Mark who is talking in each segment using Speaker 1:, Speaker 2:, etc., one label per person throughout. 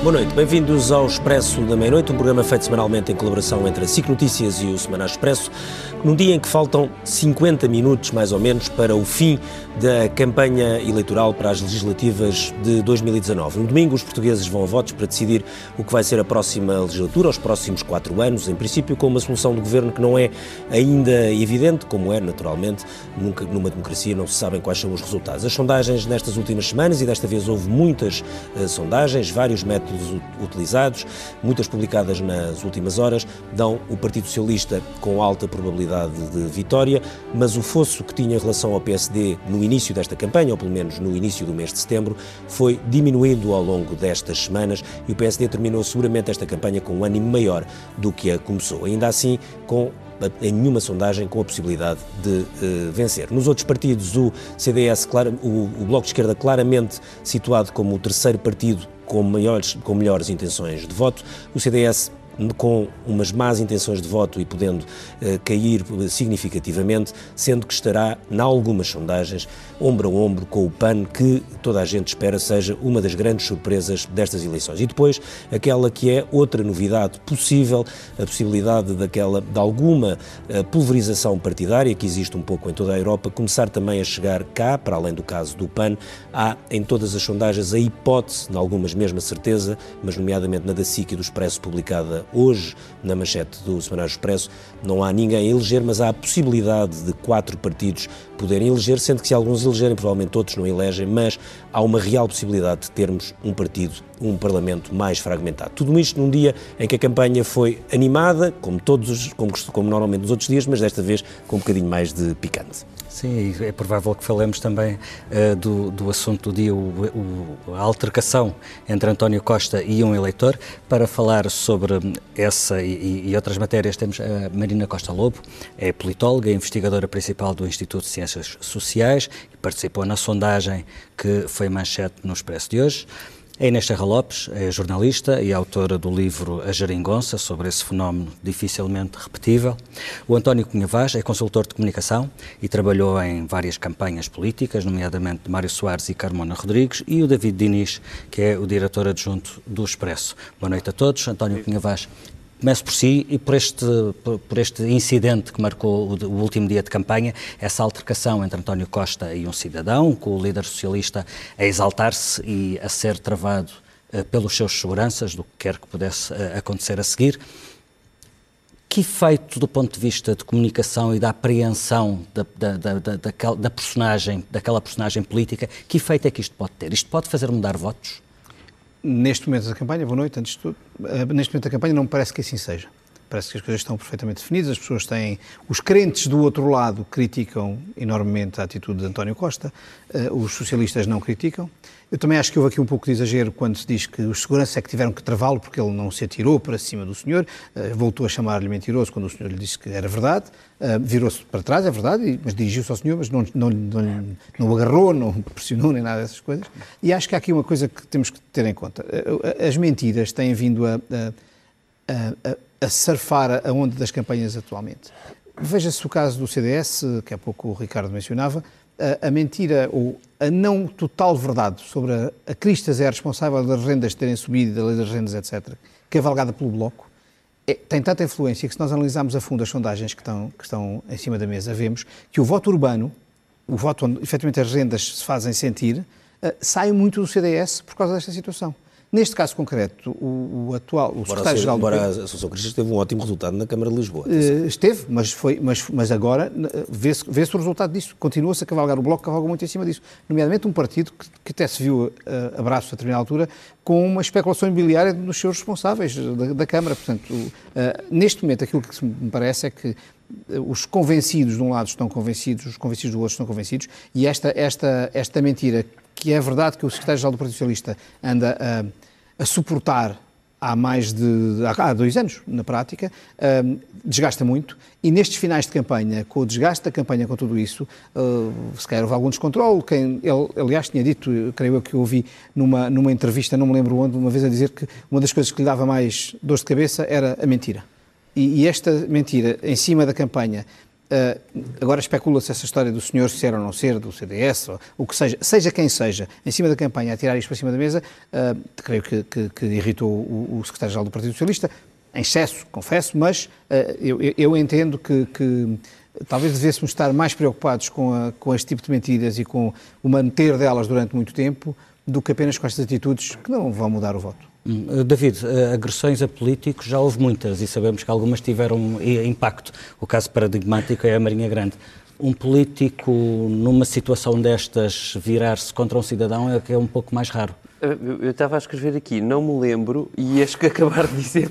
Speaker 1: Boa noite, bem-vindos ao Expresso da Meia-Noite, um programa feito semanalmente em colaboração entre a SIC Notícias e o Semana Expresso, num dia em que faltam 50 minutos, mais ou menos, para o fim da campanha eleitoral para as legislativas de 2019. No domingo, os portugueses vão a votos para decidir o que vai ser a próxima legislatura, os próximos quatro anos, em princípio com uma solução do governo que não é ainda evidente, como é, naturalmente, nunca numa democracia não se sabem quais são os resultados. As sondagens nestas últimas semanas, e desta vez houve muitas uh, sondagens, vários métodos utilizados, muitas publicadas nas últimas horas, dão o Partido Socialista com alta probabilidade de vitória, mas o fosso que tinha em relação ao PSD no início desta campanha, ou pelo menos no início do mês de setembro, foi diminuindo ao longo destas semanas e o PSD terminou seguramente esta campanha com um ânimo maior do que a começou. Ainda assim, com em nenhuma sondagem com a possibilidade de uh, vencer. Nos outros partidos, o CDS, o, o Bloco de Esquerda, claramente situado como o terceiro partido com, maiores, com melhores intenções de voto, o CDS com umas más intenções de voto e podendo uh, cair significativamente, sendo que estará, em algumas sondagens, ombro a ombro com o PAN, que toda a gente espera seja uma das grandes surpresas destas eleições. E depois, aquela que é outra novidade possível, a possibilidade daquela, de alguma uh, pulverização partidária, que existe um pouco em toda a Europa, começar também a chegar cá, para além do caso do PAN, há em todas as sondagens a hipótese, em algumas mesmo a certeza, mas nomeadamente na da SIC e do Expresso publicada hoje na manchete do Semanário Expresso, não há ninguém a eleger, mas há a possibilidade de quatro partidos poderem eleger, sendo que se alguns elegerem, provavelmente outros não elegem, mas há uma real possibilidade de termos um partido, um Parlamento mais fragmentado. Tudo isto num dia em que a campanha foi animada, como todos, como, como normalmente nos outros dias, mas desta vez com um bocadinho mais de picante.
Speaker 2: Sim, é provável que falemos também uh, do, do assunto do dia, o, o, a altercação entre António Costa e um eleitor. Para falar sobre essa e, e, outras matérias, temos a Marina Costa Lobo, é politóloga investigadora principal do Instituto de Ciências Sociais e participou na sondagem que foi manchete no Expresso de hoje. A Inês Serra Lopes é jornalista e autora do livro A Geringonça, sobre esse fenómeno dificilmente repetível. O António Cunha Vaz é consultor de comunicação e trabalhou em várias campanhas políticas, nomeadamente de Mário Soares e Carmona Rodrigues, e o David Diniz, que é o diretor adjunto do Expresso. Boa noite a todos. António Cunha Vaz Começo por si e por este, por este incidente que marcou o, o, último dia de campanha, essa altercação entre António Costa e um cidadão, com o líder socialista a exaltar-se e a ser travado uh, pelos seus seguranças, do que quer que pudesse uh, acontecer a seguir. Que efeito, do ponto de vista de comunicação e da apreensão da, da, da, daquela, da personagem, daquela personagem política, que efeito é que isto pode ter? Isto pode fazer mudar votos?
Speaker 3: Neste momento da campanha, boa noite, antes de tudo, eh, neste momento da campanha não me parece que assim seja. Parece que as coisas estão perfeitamente definidas, as pessoas têm. Os crentes do outro lado criticam enormemente a atitude de António Costa, eh, os socialistas não criticam. Eu também acho que houve aqui um pouco de exagero quando se diz que os seguranças é que tiveram que travá-lo porque ele não se atirou para cima do senhor, eh, voltou a chamar-lhe mentiroso quando o senhor lhe disse que era verdade, eh, virou-se para trás, é verdade, mas dirigiu-se ao senhor, mas não, não, não, não o agarrou, não pressionou, nem nada dessas coisas. E acho que há aqui uma coisa que temos que ter em conta. As mentiras têm vindo a, a, a, a surfar a onda das campanhas atualmente. Veja-se o caso do CDS, que há pouco o Ricardo mencionava, a, a, mentira ou a não total verdade sobre a, a Cristas é responsável das rendas terem subido, da lei das rendas, etc., cavalgada pelo Bloco, é, tem tanta influência que se nós analisarmos a fundo as sondagens que estão, que estão em cima da mesa, vemos que o voto urbano, o voto onde efetivamente as rendas se fazem sentir, uh, sai muito do CDS por causa desta situação. Neste caso concreto, o, o atual, o secretário-geral...
Speaker 1: Embora a Associação Cristã teve um ótimo resultado na Câmara de Lisboa.
Speaker 3: Uh, esteve, mas, foi, mas, mas agora vê-se vê o resultado disso. Continua-se a cavalgar. O Bloco cavalga muito em cima disso. Nomeadamente um partido que, que até se viu uh, abraço a determinada altura com uma especulação imobiliária nos seus responsáveis da, da Câmara. Portanto, uh, neste momento, aquilo que me parece é que os convencidos de um lado estão convencidos, os convencidos do outro estão convencidos, e esta, esta, esta mentira que é verdade que o secretário-geral do Partido Socialista anda a, a suportar há mais de há dois anos, na prática, uh, desgasta muito. E nestes finais de campanha, com o desgaste da campanha com tudo isso, uh, se calhar houve algum descontrole. Quem, ele, aliás, tinha dito, creio eu que ouvi numa, numa entrevista, não me lembro onde, uma vez a dizer que uma das coisas que lhe dava mais dor de cabeça era a mentira. E, e esta mentira, em cima da campanha, Uh, agora especula-se essa história do senhor ser ou não ser, do CDS, ou o que seja, seja quem seja, em cima da campanha, a tirar isto para cima da mesa, uh, creio que, que, que irritou o, o secretário-geral do Partido Socialista, em excesso, confesso, mas uh, eu, eu, entendo que, que talvez devêssemos estar mais preocupados com, a, com este tipo de mentiras e com o manter delas durante muito tempo do que apenas com estas atitudes que não vão mudar o voto.
Speaker 2: Hum, David, eh, agressões a políticos já houve muitas e sabemos que algumas tiveram impacto. O caso paradigmático é a Marinha Grande. Um político, numa situação destas, virar-se contra um cidadão é que é um pouco mais raro.
Speaker 4: Eu estava a escrever aqui, não me lembro, e acho que acabar de dizer,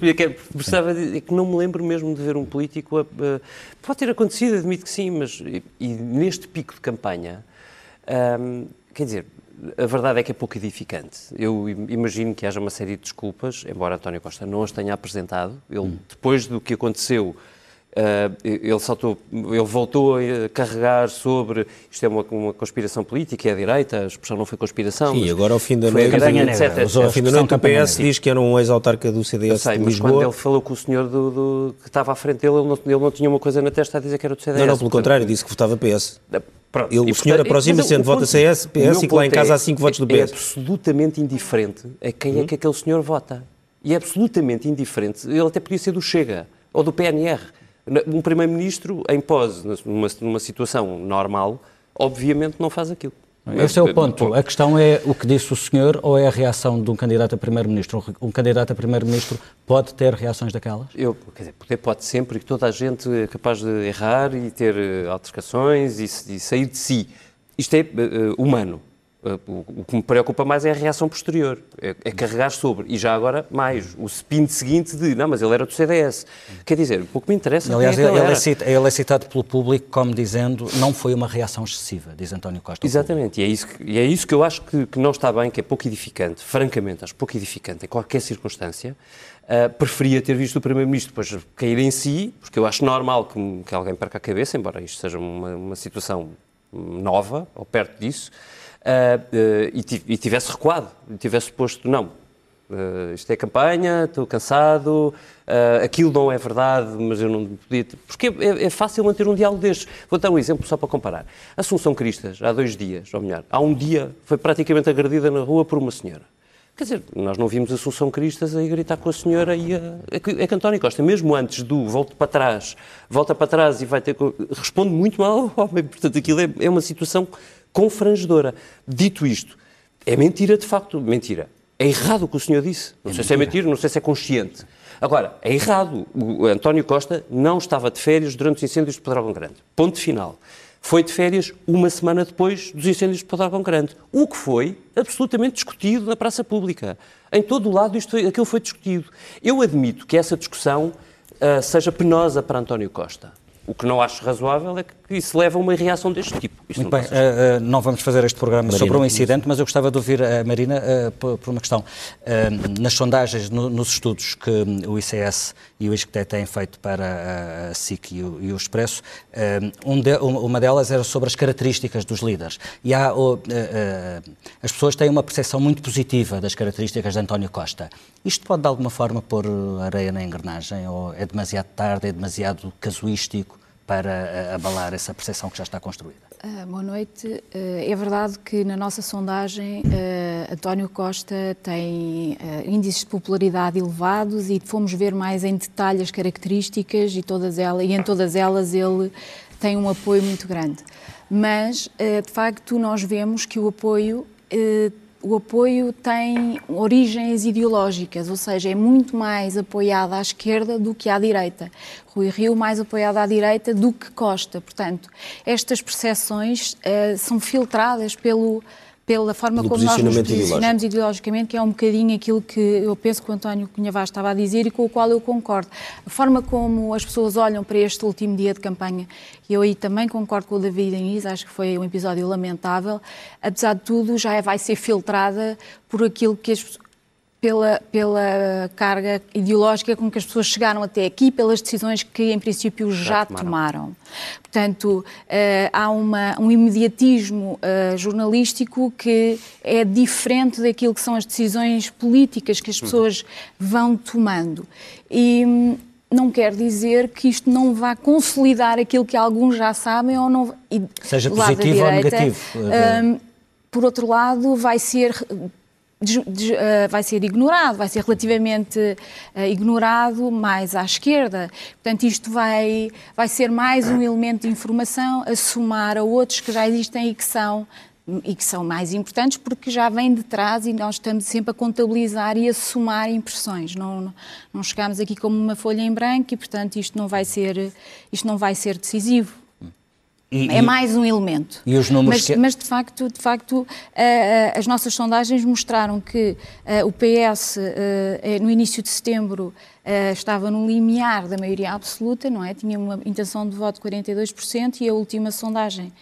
Speaker 4: precisava de, é que não me lembro mesmo de ver um político. A, a, pode ter acontecido, admito que sim, mas e, e neste pico de campanha, hum, quer dizer, a verdade é que é pouco edificante. Eu imagino que haja uma série de desculpas, embora António Costa não as tenha apresentado. Ele, hum. depois do que aconteceu, Uh, ele, saltou, ele voltou a carregar sobre isto é uma, uma conspiração política, é a direita, a expressão não foi conspiração.
Speaker 1: Sim, agora ao fim da noite, etc, etc. Ao fim da noite o PS diz que era um ex-autarca do CDS sei, de Lisboa.
Speaker 4: Mas quando ele falou com o senhor do, do, que estava à frente dele, ele não, ele não tinha uma coisa na testa a dizer que era do CDS.
Speaker 1: Não, não, pelo contrário, disse que votava PS. Pronto. Ele, o senhor aproxima-se sendo vota CS, PS e que lá em casa há 5 é, votos do PS.
Speaker 4: É absolutamente indiferente a quem hum? é que aquele senhor vota. E é absolutamente indiferente. Ele até podia ser do Chega ou do PNR. Um primeiro-ministro em pose, numa, numa situação normal, obviamente não faz aquilo.
Speaker 2: Esse é o ponto. A questão é o que disse o senhor ou é a reação de um candidato a primeiro-ministro? Um candidato a primeiro-ministro pode ter reações daquelas?
Speaker 4: Eu, quer dizer, poder pode sempre, que toda a gente é capaz de errar e ter eh, altercações e, e sair de si. Isto é uh, humano. O que me preocupa mais é a reação posterior, é, é, carregar sobre. E já agora, mais, o spin seguinte de, não, mas ele era do CDS. Quer dizer, o pouco me interessa.
Speaker 2: Aliás,
Speaker 4: é
Speaker 2: ele, ele, é citado, ele, é citado pelo público como dizendo não foi uma reação excessiva, diz António Costa.
Speaker 4: Exatamente, e é, isso que, e é isso que eu acho que, que, não está bem, que é pouco edificante, francamente, acho pouco edificante em qualquer circunstância. Uh, preferia ter visto o Primeiro-Ministro depois cair em si, porque eu acho normal que, que alguém perca a cabeça, embora isto seja uma, uma situação nova, ou perto disso e, tivesse recuado, tivesse posto, não, uh, isto é campanha, estou cansado, aquilo não é verdade, mas eu não podia... Porque é, é, fácil manter um diálogo destes. Vou dar um exemplo só para comparar. Assunção Cristas, há dois dias, ou melhor, há um dia, foi praticamente agredida na rua por uma senhora. Quer dizer, nós não vimos Assunção Cristas a gritar com a senhora e a, é que, é que António Costa, mesmo antes do volta para trás, volta para trás e vai ter. responde muito mal ao homem. Portanto, aquilo é, é uma situação confrangedora. Dito isto, é mentira de facto, mentira. É errado o que o senhor disse. Não é sei mentira. se é mentira, não sei se é consciente. Agora, é errado. O António Costa não estava de férias durante os incêndios de Pedrógão Grande. Ponto final. Foi de férias uma semana depois dos incêndios de Pedrógão Grande. O que foi absolutamente discutido na praça pública. Em todo o lado isto, aquilo foi discutido. Eu admito que essa discussão uh, seja penosa para António Costa. O que não acho razoável é que isso leva a uma reação deste tipo.
Speaker 2: Isto Muito não bem, uh, uh, não vamos fazer este programa Marina, sobre um incidente, mas eu gostava de ouvir a Marina uh, por, por, uma questão. nas sondagens, no, nos estudos que o ICS e o ISCTE têm feito para a SIC e o, e o Expresso, um de, uma delas era sobre as características dos líderes. E há, as pessoas têm uma percepção muito positiva das características de António Costa. Isto pode, de alguma forma, pôr areia na engrenagem? Ou é demasiado tarde, é demasiado casuístico? Para eh, abalar essa percepção que já está construída.
Speaker 5: Uh, boa noite. Uh, é verdade que na nossa sondagem uh, António Costa tem índices de popularidade elevados e fomos ver mais em detalhe as características e, todas elas, e em todas elas ele tem um apoio muito grande. Mas, de facto, nós vemos que o apoio o apoio tem origens ideológicas, ou seja, é muito mais apoiado à esquerda do que à direita. Rui Rio mais apoiado à direita do que Costa. Portanto, estas percepções uh, são filtradas pelo pela forma como nós nos posicionamos ideologicamente, que é um bocadinho aquilo que eu penso que o António Cunha Vaz estava a dizer e com o qual eu concordo. A forma como as pessoas olham para este último dia de campanha, e eu aí também concordo com o David Inês, acho que foi um episódio lamentável, apesar de tudo já vai ser filtrada por aquilo que as, pela, pela carga ideológica com que as pessoas chegaram até aqui, pelas decisões que, em princípio, já, já tomaram. tomaram. Portanto, uh, há uma, um imediatismo uh, jornalístico que é diferente daquilo que são as decisões políticas que as uhum. pessoas vão tomando. E, não quer dizer que isto não vá consolidar aquilo que alguns já sabem ou não. E,
Speaker 2: Seja positivo direita, ou negativo. Um,
Speaker 5: por outro lado, vai ser Uh, vai ser ignorado, vai ser relativamente uh, ignorado mais à esquerda. Portanto, isto vai, vai ser mais um elemento de informação a somar a outros que já existem e que são e que são mais importantes porque já vêm de trás e nós estamos sempre a contabilizar e a somar impressões. Não, não chegamos aqui como uma folha em branco e, portanto, isto não vai ser, isto não vai ser decisivo. E, é mais um elemento.
Speaker 2: E os números
Speaker 5: mas, que... mas de facto, de facto uh, uh, as nossas sondagens mostraram que uh, o PS, no início de setembro, estava no limiar da maioria absoluta, não é? Tinha uma intenção de voto de 42% e a última sondagem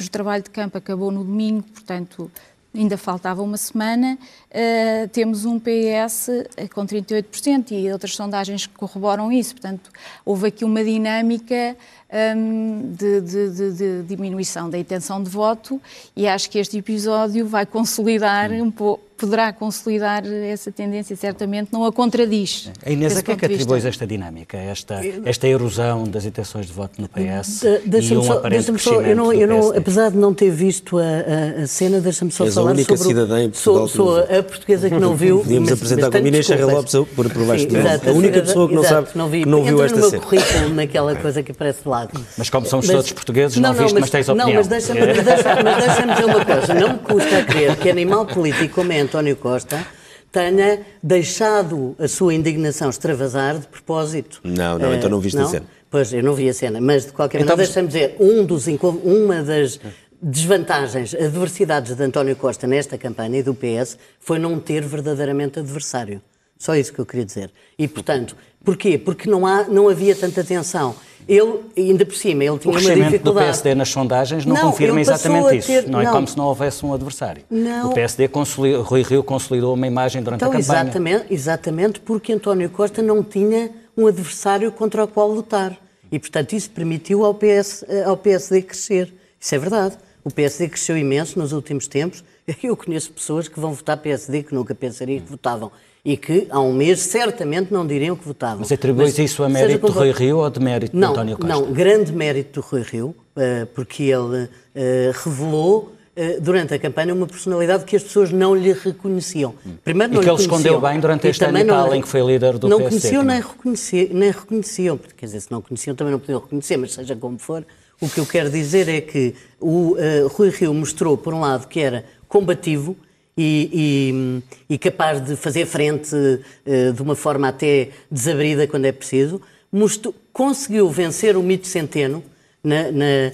Speaker 5: o trabalho de campo acabou no domingo, portanto, ainda faltava uma semana. Uh, temos um PS com 38% e outras sondagens que corroboram isso. Portanto, houve aqui uma dinâmica um, de, de, de, de, diminuição da intenção de voto e acho que este episódio vai consolidar um pouco poderá consolidar essa tendência, certamente não a contradiz.
Speaker 2: A Inês, a que é que atribuis esta dinâmica, esta, esta erosão das intenções de voto no PS de, e um só, aparente crescimento
Speaker 6: eu não, eu não, Apesar de não ter visto a, a, a cena, deixa-me só
Speaker 1: És
Speaker 6: falar
Speaker 1: a única
Speaker 6: sobre...
Speaker 1: cidadã em Portugal
Speaker 6: sou, sou a portuguesa que não viu...
Speaker 1: Podíamos mas, apresentar como Inês Serra Lopes por, por baixo A única pessoa que não sabe, não, vi, que não viu esta cena.
Speaker 6: currículo naquela coisa que aparece de lado.
Speaker 2: Mas como somos mas, todos portugueses, não, não viste, mas, mas tens opinião.
Speaker 6: Não, mas deixa-me deixa, deixa dizer uma coisa. Não me custa crer que animal político como é António Costa tenha deixado a sua indignação extravasar de propósito.
Speaker 1: Não, não, então não viste não? a cena.
Speaker 6: Pois, eu não vi a cena, mas de qualquer então, maneira, deixa-me dizer, um dos, uma das desvantagens, adversidades de António Costa nesta campanha e do PS foi não ter verdadeiramente adversário. Só isso que eu queria dizer. E, portanto, porquê? Porque não, há, não havia tanta tensão. Ele, ainda por cima, ele tinha uma dificuldade.
Speaker 2: do PSD nas sondagens não, não confirma exatamente isso. Ter... Não é não. como se não houvesse um adversário. Não. O PSD, consolidou, Rui Rio consolidou uma imagem durante
Speaker 6: então,
Speaker 2: a campanha.
Speaker 6: Exatamente, exatamente porque António Costa não tinha um adversário contra o qual lutar. E, portanto, isso permitiu ao, PS, ao PSD crescer. Isso é verdade. O PSD cresceu imenso nos últimos tempos. Eu conheço pessoas que vão votar PSD que nunca pensariam que votavam e que há um mês certamente não diriam que votavam.
Speaker 2: Mas atribuis isso a mérito do Rui Rio ou de mérito
Speaker 6: não,
Speaker 2: de António Costa?
Speaker 6: Não, grande mérito do Rui Rio, eh, porque ele eh, revelou eh, durante a campanha uma personalidade que as pessoas não lhe reconheciam.
Speaker 2: Primeiro não e que ele escondeu bem durante este ano e tal em que foi líder do
Speaker 6: não
Speaker 2: PSD.
Speaker 6: Não conheciam nem, reconheciam, nem reconheciam, porque quer dizer, se não conheciam também não podiam reconhecer, mas seja como for, o que eu quero dizer é que o uh, Rui Rio mostrou, por um lado, que era combativo, e, e, e capaz de fazer frente uh, de uma forma até desabrida quando é preciso, mostrou, conseguiu vencer o mito centeno na, na,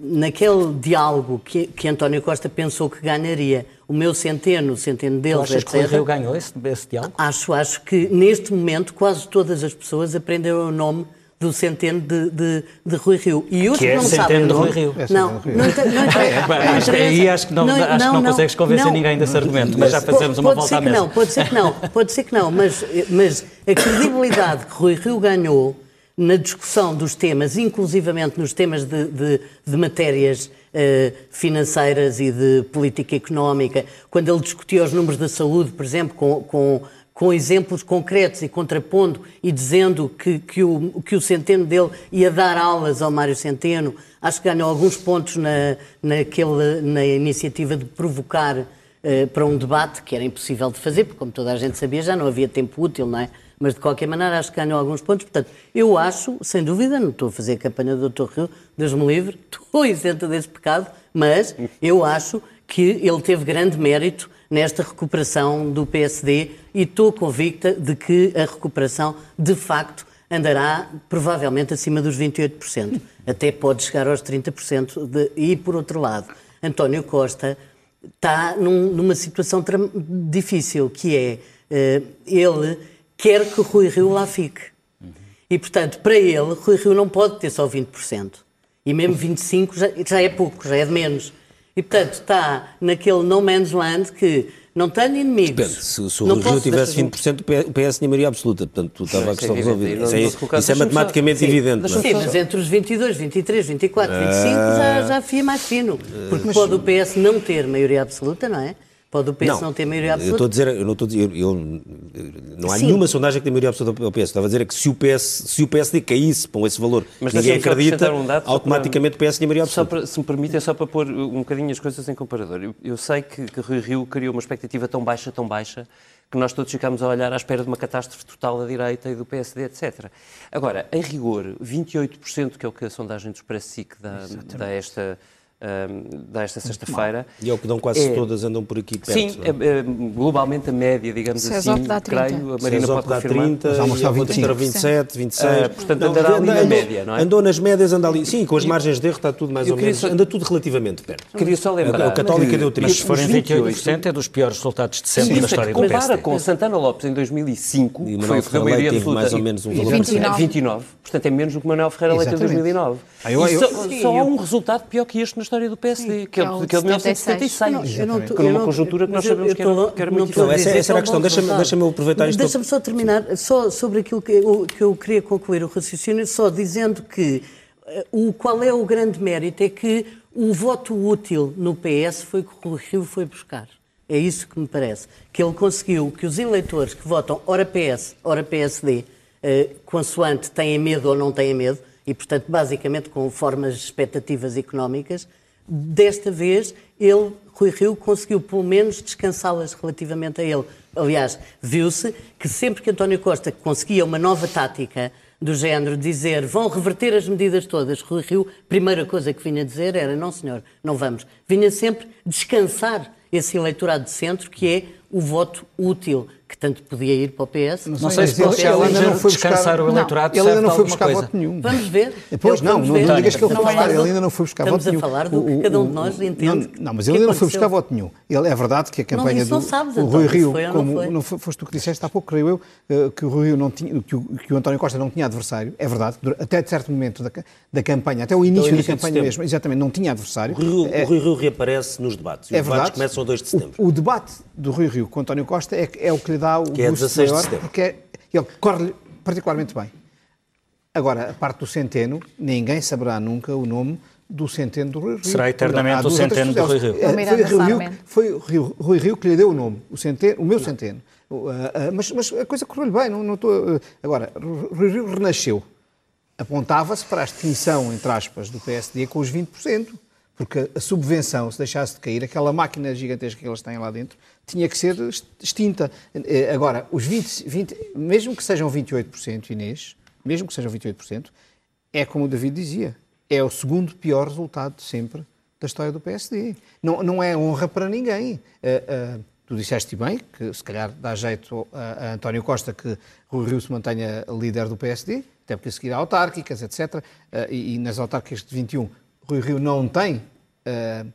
Speaker 6: naquele diálogo que, que António Costa pensou que ganharia. O meu centeno, o centeno deles,
Speaker 2: achas etc. que o Rio ganhou esse, esse diálogo?
Speaker 6: Acho, acho que neste momento quase todas as pessoas aprenderam o nome do centeno de, de, de Rui Rio.
Speaker 2: E os que, é não centeno de Rui Rio.
Speaker 6: É não, não, não,
Speaker 2: acho que aí acho que não, não, acho que não, consegues convencer ninguém desse argumento, mas já fazemos uma volta à mesa.
Speaker 6: Não, pode ser que não, pode ser que não, mas, mas a credibilidade que Rui Rio ganhou na discussão dos temas, inclusivamente nos temas de, de, de matérias uh, financeiras e de política económica, quando ele discutia os números da saúde, por exemplo, com, com com exemplos concretos e contrapondo e dizendo que, que, o, que o Centeno dele ia dar aulas ao Mário Centeno. Acho que ganhou alguns pontos na, naquele, na iniciativa de provocar uh, para um debate que era impossível de fazer, porque, como toda a gente sabia, já não havia tempo útil, não é? Mas, de qualquer maneira, acho que ganhou alguns pontos. Portanto, eu acho, sem dúvida, não estou a fazer a campanha do Dr. Rio, Deus me livre, estou isento desse pecado, mas eu acho que ele teve grande mérito nesta recuperação do PSD e estou convicta de que a recuperação, de facto, andará provavelmente acima dos 28%. Até pode chegar aos 30%. De... E, por outro lado, António Costa está num, numa situação difícil, que é uh, ele quer que Rui Rio lá fique. E, portanto, para ele, Rui Rio não pode ter só 20%. E mesmo 25% já, já é pouco, já é de menos. E, portanto, está naquele no man's land que não tenho inimigos.
Speaker 1: Depende, se, se o Rio tivesse 20%, o PS tinha maioria absoluta, portanto, estava a questão resolvida. Isso, é, isso é matematicamente
Speaker 6: sim,
Speaker 1: evidente.
Speaker 6: Sim, mas entre os 22, 23, 24, 25 já, já fia mais fino. Porque mas, pode o PS não ter maioria absoluta, não é? Pode o PS não, não ter maioria absoluta?
Speaker 1: Eu estou a dizer, eu não estou a dizer, eu, eu, não há Sim. nenhuma sondagem que tenha maioria absoluta ao PS. Estava a dizer que se o, PS, se o PSD caísse com esse valor, Mas ninguém acredita, um automaticamente para, o PS tinha maioria absoluta.
Speaker 4: Para, se me permite, é só para pôr um bocadinho as coisas em comparador. Eu, eu sei que, que Rui Rio criou uma expectativa tão baixa, tão baixa, que nós todos ficámos a olhar à espera de uma catástrofe total da direita e do PSD, etc. Agora, em rigor, 28%, que é o que a sondagem do Expresso SIC dá, dá esta desta sexta-feira.
Speaker 1: E é o que dão quase é, todas, andam por aqui perto.
Speaker 4: Sim, é? é, globalmente a média, digamos
Speaker 5: César
Speaker 4: assim,
Speaker 5: dá 30.
Speaker 4: creio, a Marina pode
Speaker 1: dá
Speaker 4: confirmar.
Speaker 1: 30, mas e a outra estará 27, 26. Uh,
Speaker 4: portanto, não, andará ali na média, não é?
Speaker 1: Andou nas médias, anda ali. Sim, com as margens de erro está tudo mais ou menos, só, anda tudo relativamente perto.
Speaker 4: Queria só lembrar.
Speaker 1: O Católica deu 30.
Speaker 2: Mas se forem 28%, é dos piores resultados de sempre na história do PSD.
Speaker 4: compara com Santana Lopes em 2005, que foi o que deu maioria absoluta.
Speaker 1: mais ou menos um valor
Speaker 4: 29. Portanto, é menos do que Manuel Ferreira Leite em 2009. Só há um resultado pior que este história do PSD, que é que é de 1976, eu não, eu não, numa conjuntura que nós sabemos que era, que era muito
Speaker 1: difícil. Essa, essa era a questão, deixa-me deixa aproveitar isto.
Speaker 6: Deixa-me só terminar, só sobre aquilo que eu, que eu queria concluir o raciocínio, só dizendo que uh, o, qual é o grande mérito é que o voto útil no PS foi que o Rio foi buscar. É isso que me parece. Que ele conseguiu que os eleitores que votam ora PS, ora PSD, uh, consoante têm medo ou não têm medo, e, portanto, basicamente com formas expectativas económicas, Desta vez, ele, Rui Rio, conseguiu pelo menos descansá-las relativamente a ele. Aliás, viu-se que sempre que António Costa conseguia uma nova tática do género dizer vão reverter as medidas todas, Rui Rio, primeira coisa que vinha dizer era não senhor, não vamos. Vinha sempre descansar esse eleitorado de centro que é o voto útil, que tanto podia ir para o PS.
Speaker 2: Não, não sei se pode ainda não foi descansar o eleitorado
Speaker 3: Ele ainda não foi buscar voto nenhum.
Speaker 6: Vamos ver.
Speaker 3: Pois não, não, não digas que ele foi buscar, ele ainda não foi buscar voto nenhum.
Speaker 6: Estamos a falar do que cada um de nós entende.
Speaker 3: Não, mas ele ainda não foi buscar voto nenhum. Ele, é verdade que a campanha do o Rui Rio, como não foste tu que disseste há pouco, creio eu, eh, que o Rui Rio não tinha, que o António Costa não tinha adversário, é verdade, até de certo momento da campanha, até o início da campanha mesmo, exatamente, não tinha adversário.
Speaker 1: O é- Rui Rio reaparece nos debates. Os debates começam a 2 de setembro.
Speaker 3: O debate do Rui Rio com António Costa é, é o que lhe dá o
Speaker 1: que é 16 maior, de setembro.
Speaker 3: porque é, ele corre particularmente bem. Agora, a parte do centeno, ninguém saberá nunca o nome do centeno do Rui Rio.
Speaker 2: Será eternamente o centeno do Rui Rio.
Speaker 3: Foi, o Rui Rio, Rui Rio que lhe deu o nome, o, centeno, o meu não. centeno. Uh, uh, mas, mas, a coisa correu-lhe bem. Não, não estou, uh, agora, Rui Rio renasceu. Apontava-se para a extinção, entre aspas, do PSD com os 20%. Porque a subvenção, se deixasse de cair, aquela máquina gigantesca que eles têm lá dentro, tinha que ser extinta. Eh, agora, os 20, 20 mesmo que sejam 28%, Inês, mesmo que sejam 28%, é como o David dizia, é o segundo pior resultado de sempre da história do PSD. Não, não é honra para ninguém. Uh, uh, tu disseste bem que se calhar dá jeito a, a António Costa que Rui Rio se mantenha líder do PSD, até porque a seguir há autárquicas, etc. Uh, e, e, nas autárquicas de 21 Rui Rio não tem uh,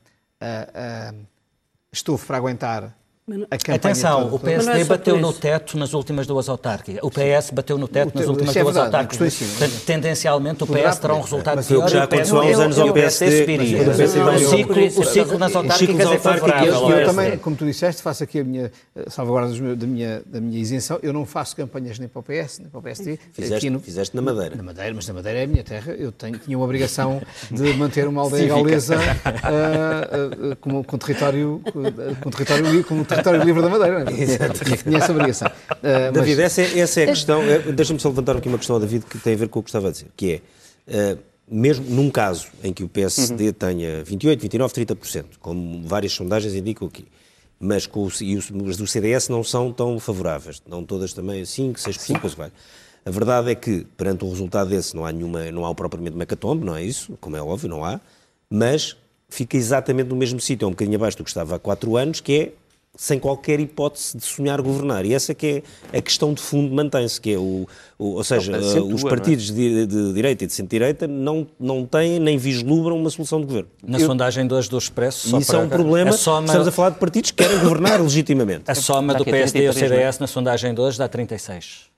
Speaker 3: estofo para aguentar
Speaker 2: Atenção, o PSD é bateu no teto nas últimas duas autárquicas. O PS bateu no teto nas últimas é duas autárquicas. Portanto, tendencialmente, o PS terá um resultado pior.
Speaker 1: já aconteceu há uns anos ao PSD.
Speaker 2: O ciclo nas autárquicas é favorável.
Speaker 3: Eu também, como tu disseste, faço aqui a minha eh, salvaguarda da minha, da minha isenção. Eu não faço campanhas nem para o PS, nem para o PSD.
Speaker 1: Fizeste, na Madeira.
Speaker 3: Na Madeira, mas na Madeira é a minha terra. Eu tenho, tinha uma obrigação de manter uma aldeia gaulesa uh, uh, com, com território, com território, com território território livre da Madeira. É? Tinha essa obrigação. Uh,
Speaker 1: David, mas... essa, é, essa é a questão. É, deixa-me só levantar aqui uma questão ao David que tem a ver com o que estava a dizer, que é. Uh, mesmo num caso em que o PSD uhum. tenha 28, 29, 30%, como várias sondagens indicam aqui, mas com o, e os, os do CDS não são tão favoráveis, não todas também 5, 6%, coisa vai. A verdade é que, perante um resultado desse, não há, nenhuma, não há propriamente uma hecatombe, não é isso? Como é óbvio, não há, mas fica exatamente no mesmo sítio, é um bocadinho abaixo do que estava há quatro anos, que é sem qualquer hipótese de sonhar governar. E essa que é a questão de fundo mantém-se, que é o, o ou seja, uh, os partidos é? de, de, direita e de centro-direita não, não têm nem vislumbram uma solução de governo.
Speaker 2: Na Eu, sondagem hoje do Expresso...
Speaker 1: Só isso é um problema, soma, estamos a falar de partidos que querem governar legitimamente.
Speaker 2: A soma do PSD e o CDS na sondagem de hoje dá 36.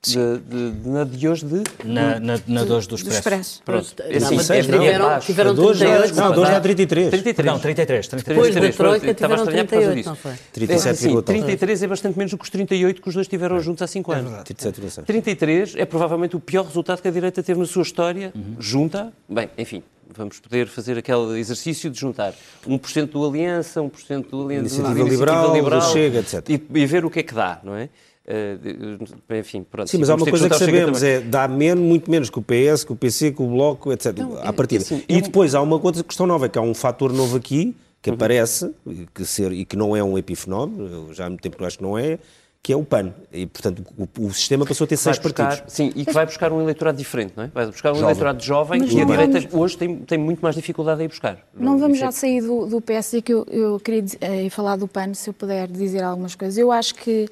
Speaker 4: De, de, de, na de hoje de?
Speaker 2: Na, na, na de hoje do Expresso.
Speaker 5: Expresso.
Speaker 6: Pronto. Não, mas é tiveram, tiveram 38.
Speaker 1: Não, de hoje dá 33.
Speaker 2: 33. Não, 33. 33.
Speaker 6: Depois da Troika tiveram 38, não foi?
Speaker 4: 37, 33 é bastante menos do que os 38 que os dois tiveram juntos há 5 anos. 33 é provavelmente o pior resultado que a direita teve na sua história, junta, bem, enfim, vamos poder fazer aquele exercício de juntar 1% do Aliança, 1% do Aliança
Speaker 1: Iniciativa
Speaker 4: do
Speaker 1: Liberal, do Chega, etc.
Speaker 4: E, e ver o que é que dá, não é? Uh, enfim, pronto.
Speaker 1: Sim, mas há uma coisa que, que sabemos, é dá menos, muito menos que o PS, que o PC, que o Bloco, etc. Não, à partida. Assim, e depois há uma outra questão nova, que há um fator novo aqui, que uhum. aparece, que ser, e que não é um epifenómeno, já há muito tempo que eu acho que não é, que é o PAN. E, portanto, o, o sistema passou a ter seis
Speaker 4: buscar,
Speaker 1: partidos.
Speaker 4: Sim, e que vai buscar um eleitorado diferente, não é? Vai buscar um jovem. eleitorado jovem mas e a direita vamos... hoje tem, tem muito mais dificuldade em ir buscar.
Speaker 5: Não, não vamos já sair do, do PSD, que eu, eu queria eh, falar do PAN, se eu puder dizer algumas coisas. Eu acho que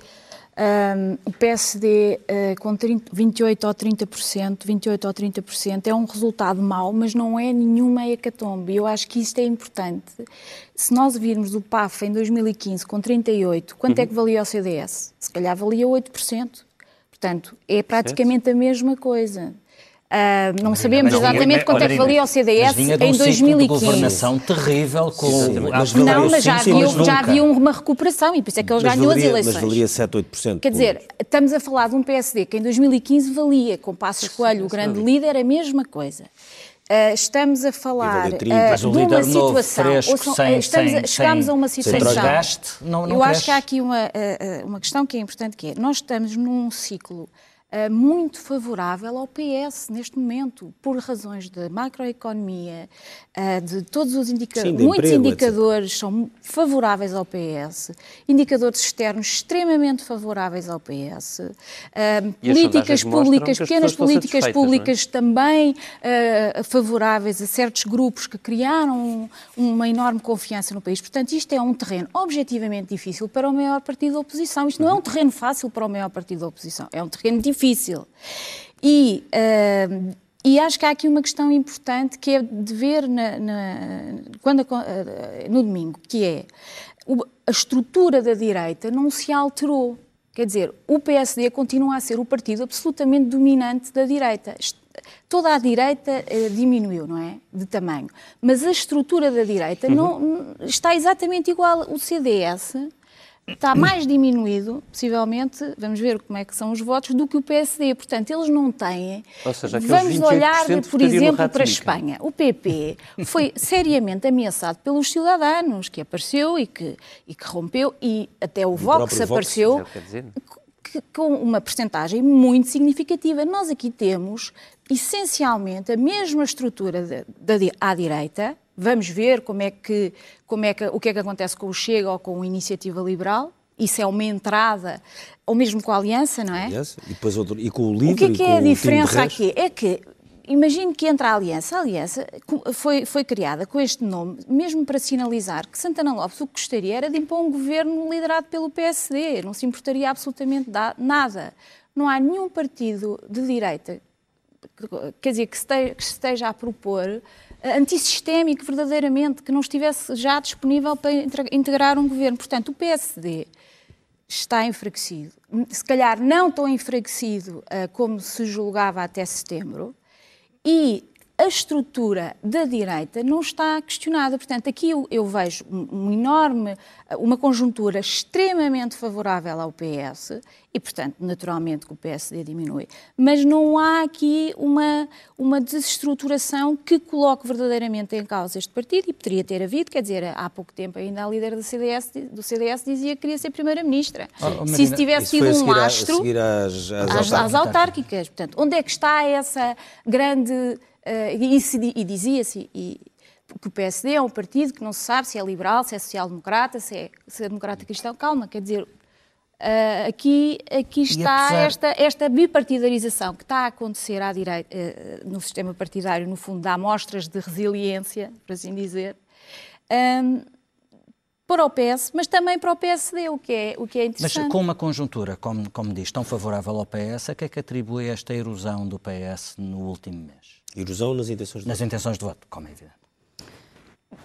Speaker 5: um, o PSD uh, com 30, 28 ou 30%, 28 ou 30% é um resultado mau, mas não é nenhuma hecatombe. Eu acho que isto é importante. Se nós virmos o PAF em 2015 com 38, quanto uhum. é que valia o CDS? Se calhar valia 8%. Portanto, é praticamente a mesma coisa. Uh, não mas sabemos exatamente vinha, quanto é que valia o CDS em 2015. De
Speaker 2: governação terrível com sim,
Speaker 5: não, mas já, havia, já havia uma recuperação e por isso é que eles ganham as eleições.
Speaker 1: Mas valia 7, 8%.
Speaker 5: Quer dizer, estamos a falar de um PSD que em 2015 valia, com Passos Coelho, o grande líder, a mesma coisa. Uh, estamos a falar uh, de uma situação. Fresco, são, sem, estamos, sem, chegamos sem, a uma situação.
Speaker 2: Desgaste, não, não
Speaker 5: eu
Speaker 2: cresce.
Speaker 5: acho que há aqui uma, uh, uma questão que é importante, que é nós estamos num ciclo muito favorável ao PS neste momento, por razões de macroeconomia, uh, de todos os indicadores. Muitos emprego, indicadores etc. são favoráveis ao PS, indicadores externos extremamente favoráveis ao PS, uh, políticas públicas, pequenas políticas é? públicas é? também favoráveis a certos grupos que criaram uma enorme confiança no país. Portanto, isto é um terreno objetivamente difícil para o maior partido da oposição. Isto não é um terreno fácil para o maior partido da oposição, é um terreno difícil difícil. E, uh, e acho que há aqui uma questão importante que é de ver na, na, quando, uh, no domingo, que é a estrutura da direita não se alterou. Quer dizer, o PSD continua a ser o partido absolutamente dominante da direita. Toda a direita eh, diminuiu, não é? De tamanho. Mas a estrutura da direita uhum. não, está exatamente igual. O CDS está mais diminuído, possivelmente, vamos ver como é que são os votos, do que o PSD. Portanto, eles não têm.
Speaker 4: Ou seja,
Speaker 5: vamos olhar, por exemplo, para a Espanha. O PP foi seriamente ameaçado pelos cidadãos, que apareceu e que, e que rompeu, e até o, o Vox apareceu. Vox, com uma percentagem muito significativa. Nós aqui temos, essencialmente, a mesma estrutura da, da, à direita, Vamos ver como é que, como é que, o que é que acontece com o Chega ou com a Iniciativa Liberal. Isso é uma entrada, ou mesmo com a Aliança, não é?
Speaker 1: Aliança. E, depois outro, e com o Livre
Speaker 5: O que é, que é a diferença aqui? É que Imagine que entra a Aliança. A Aliança foi, foi criada com este nome, mesmo para sinalizar que Santana Lopes o que gostaria era de impor um governo liderado pelo PSD. Não se importaria absolutamente nada. Não há nenhum partido de direita, quer dizer, que esteja a propor antissistémico, verdadeiramente, que não estivesse já disponível para integrar um governo. Portanto, o PSD está enfraquecido. Se calhar não tão enfraquecido uh, como se julgava até setembro. E a estrutura da direita não está questionada. Portanto, aqui eu, eu vejo um, um, enorme, uma conjuntura extremamente favorável ao PS e, portanto, naturalmente que o PSD diminui. Mas não há aqui uma, uma desestruturação que coloque verdadeiramente em causa este partido e poderia ter havido, quer dizer, há pouco tempo ainda a líder do CDS, do CDS dizia que queria ser Primeira-Ministra. Oh, oh, Se isso tivesse sido um lastro
Speaker 1: às,
Speaker 5: às, às autárquicas. Portanto, onde é que está essa grande e, e dizia-se que o PSD é um partido que não se sabe se é liberal, se é social-democrata, se é, se é democrata cristão. Calma, quer dizer, uh, aqui, aqui está apesar... esta, esta bipartidarização que está a acontecer à direita, uh, no sistema partidário, no fundo, dá amostras de resiliência, por assim dizer. Um, para o PS, mas também para o PSD, o que é, o que é interessante.
Speaker 2: Mas com uma conjuntura, como, como diz, tão favorável ao PS, a que é que atribui esta erosão do PS no último mês?
Speaker 1: Erosão nas intenções de
Speaker 2: nas voto. intenções de voto, como é evidente.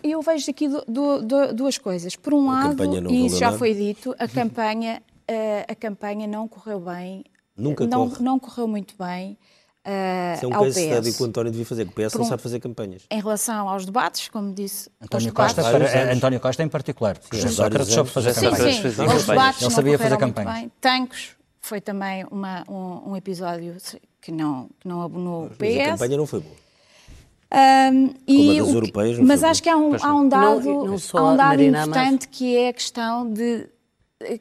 Speaker 5: Eu vejo aqui do, do, duas coisas. Por um a lado, e isso já foi dito, a campanha, a, eh, a campanha não correu bem.
Speaker 1: Nunca
Speaker 5: não,
Speaker 1: corre.
Speaker 5: não correu muito bem. Uh,
Speaker 1: Isso é um study que o António devia fazer, que o PS um, não sabe fazer campanhas.
Speaker 5: Em relação aos debates, como disse.
Speaker 2: António, Costa, para, António Costa em particular. Sim, Sócrates soube fazer
Speaker 5: sim, campanhas. Sim, sim. Os debates Ele sabia fazer campanhas. Tancos foi também uma, um, um, episódio que não, que não abonou o PS.
Speaker 1: Mas a campanha não foi boa.
Speaker 5: Um,
Speaker 1: e europeias,
Speaker 5: mas acho que há um, há um dado,
Speaker 6: não, não
Speaker 5: há um dado
Speaker 6: Marina,
Speaker 5: importante mas... que é a questão de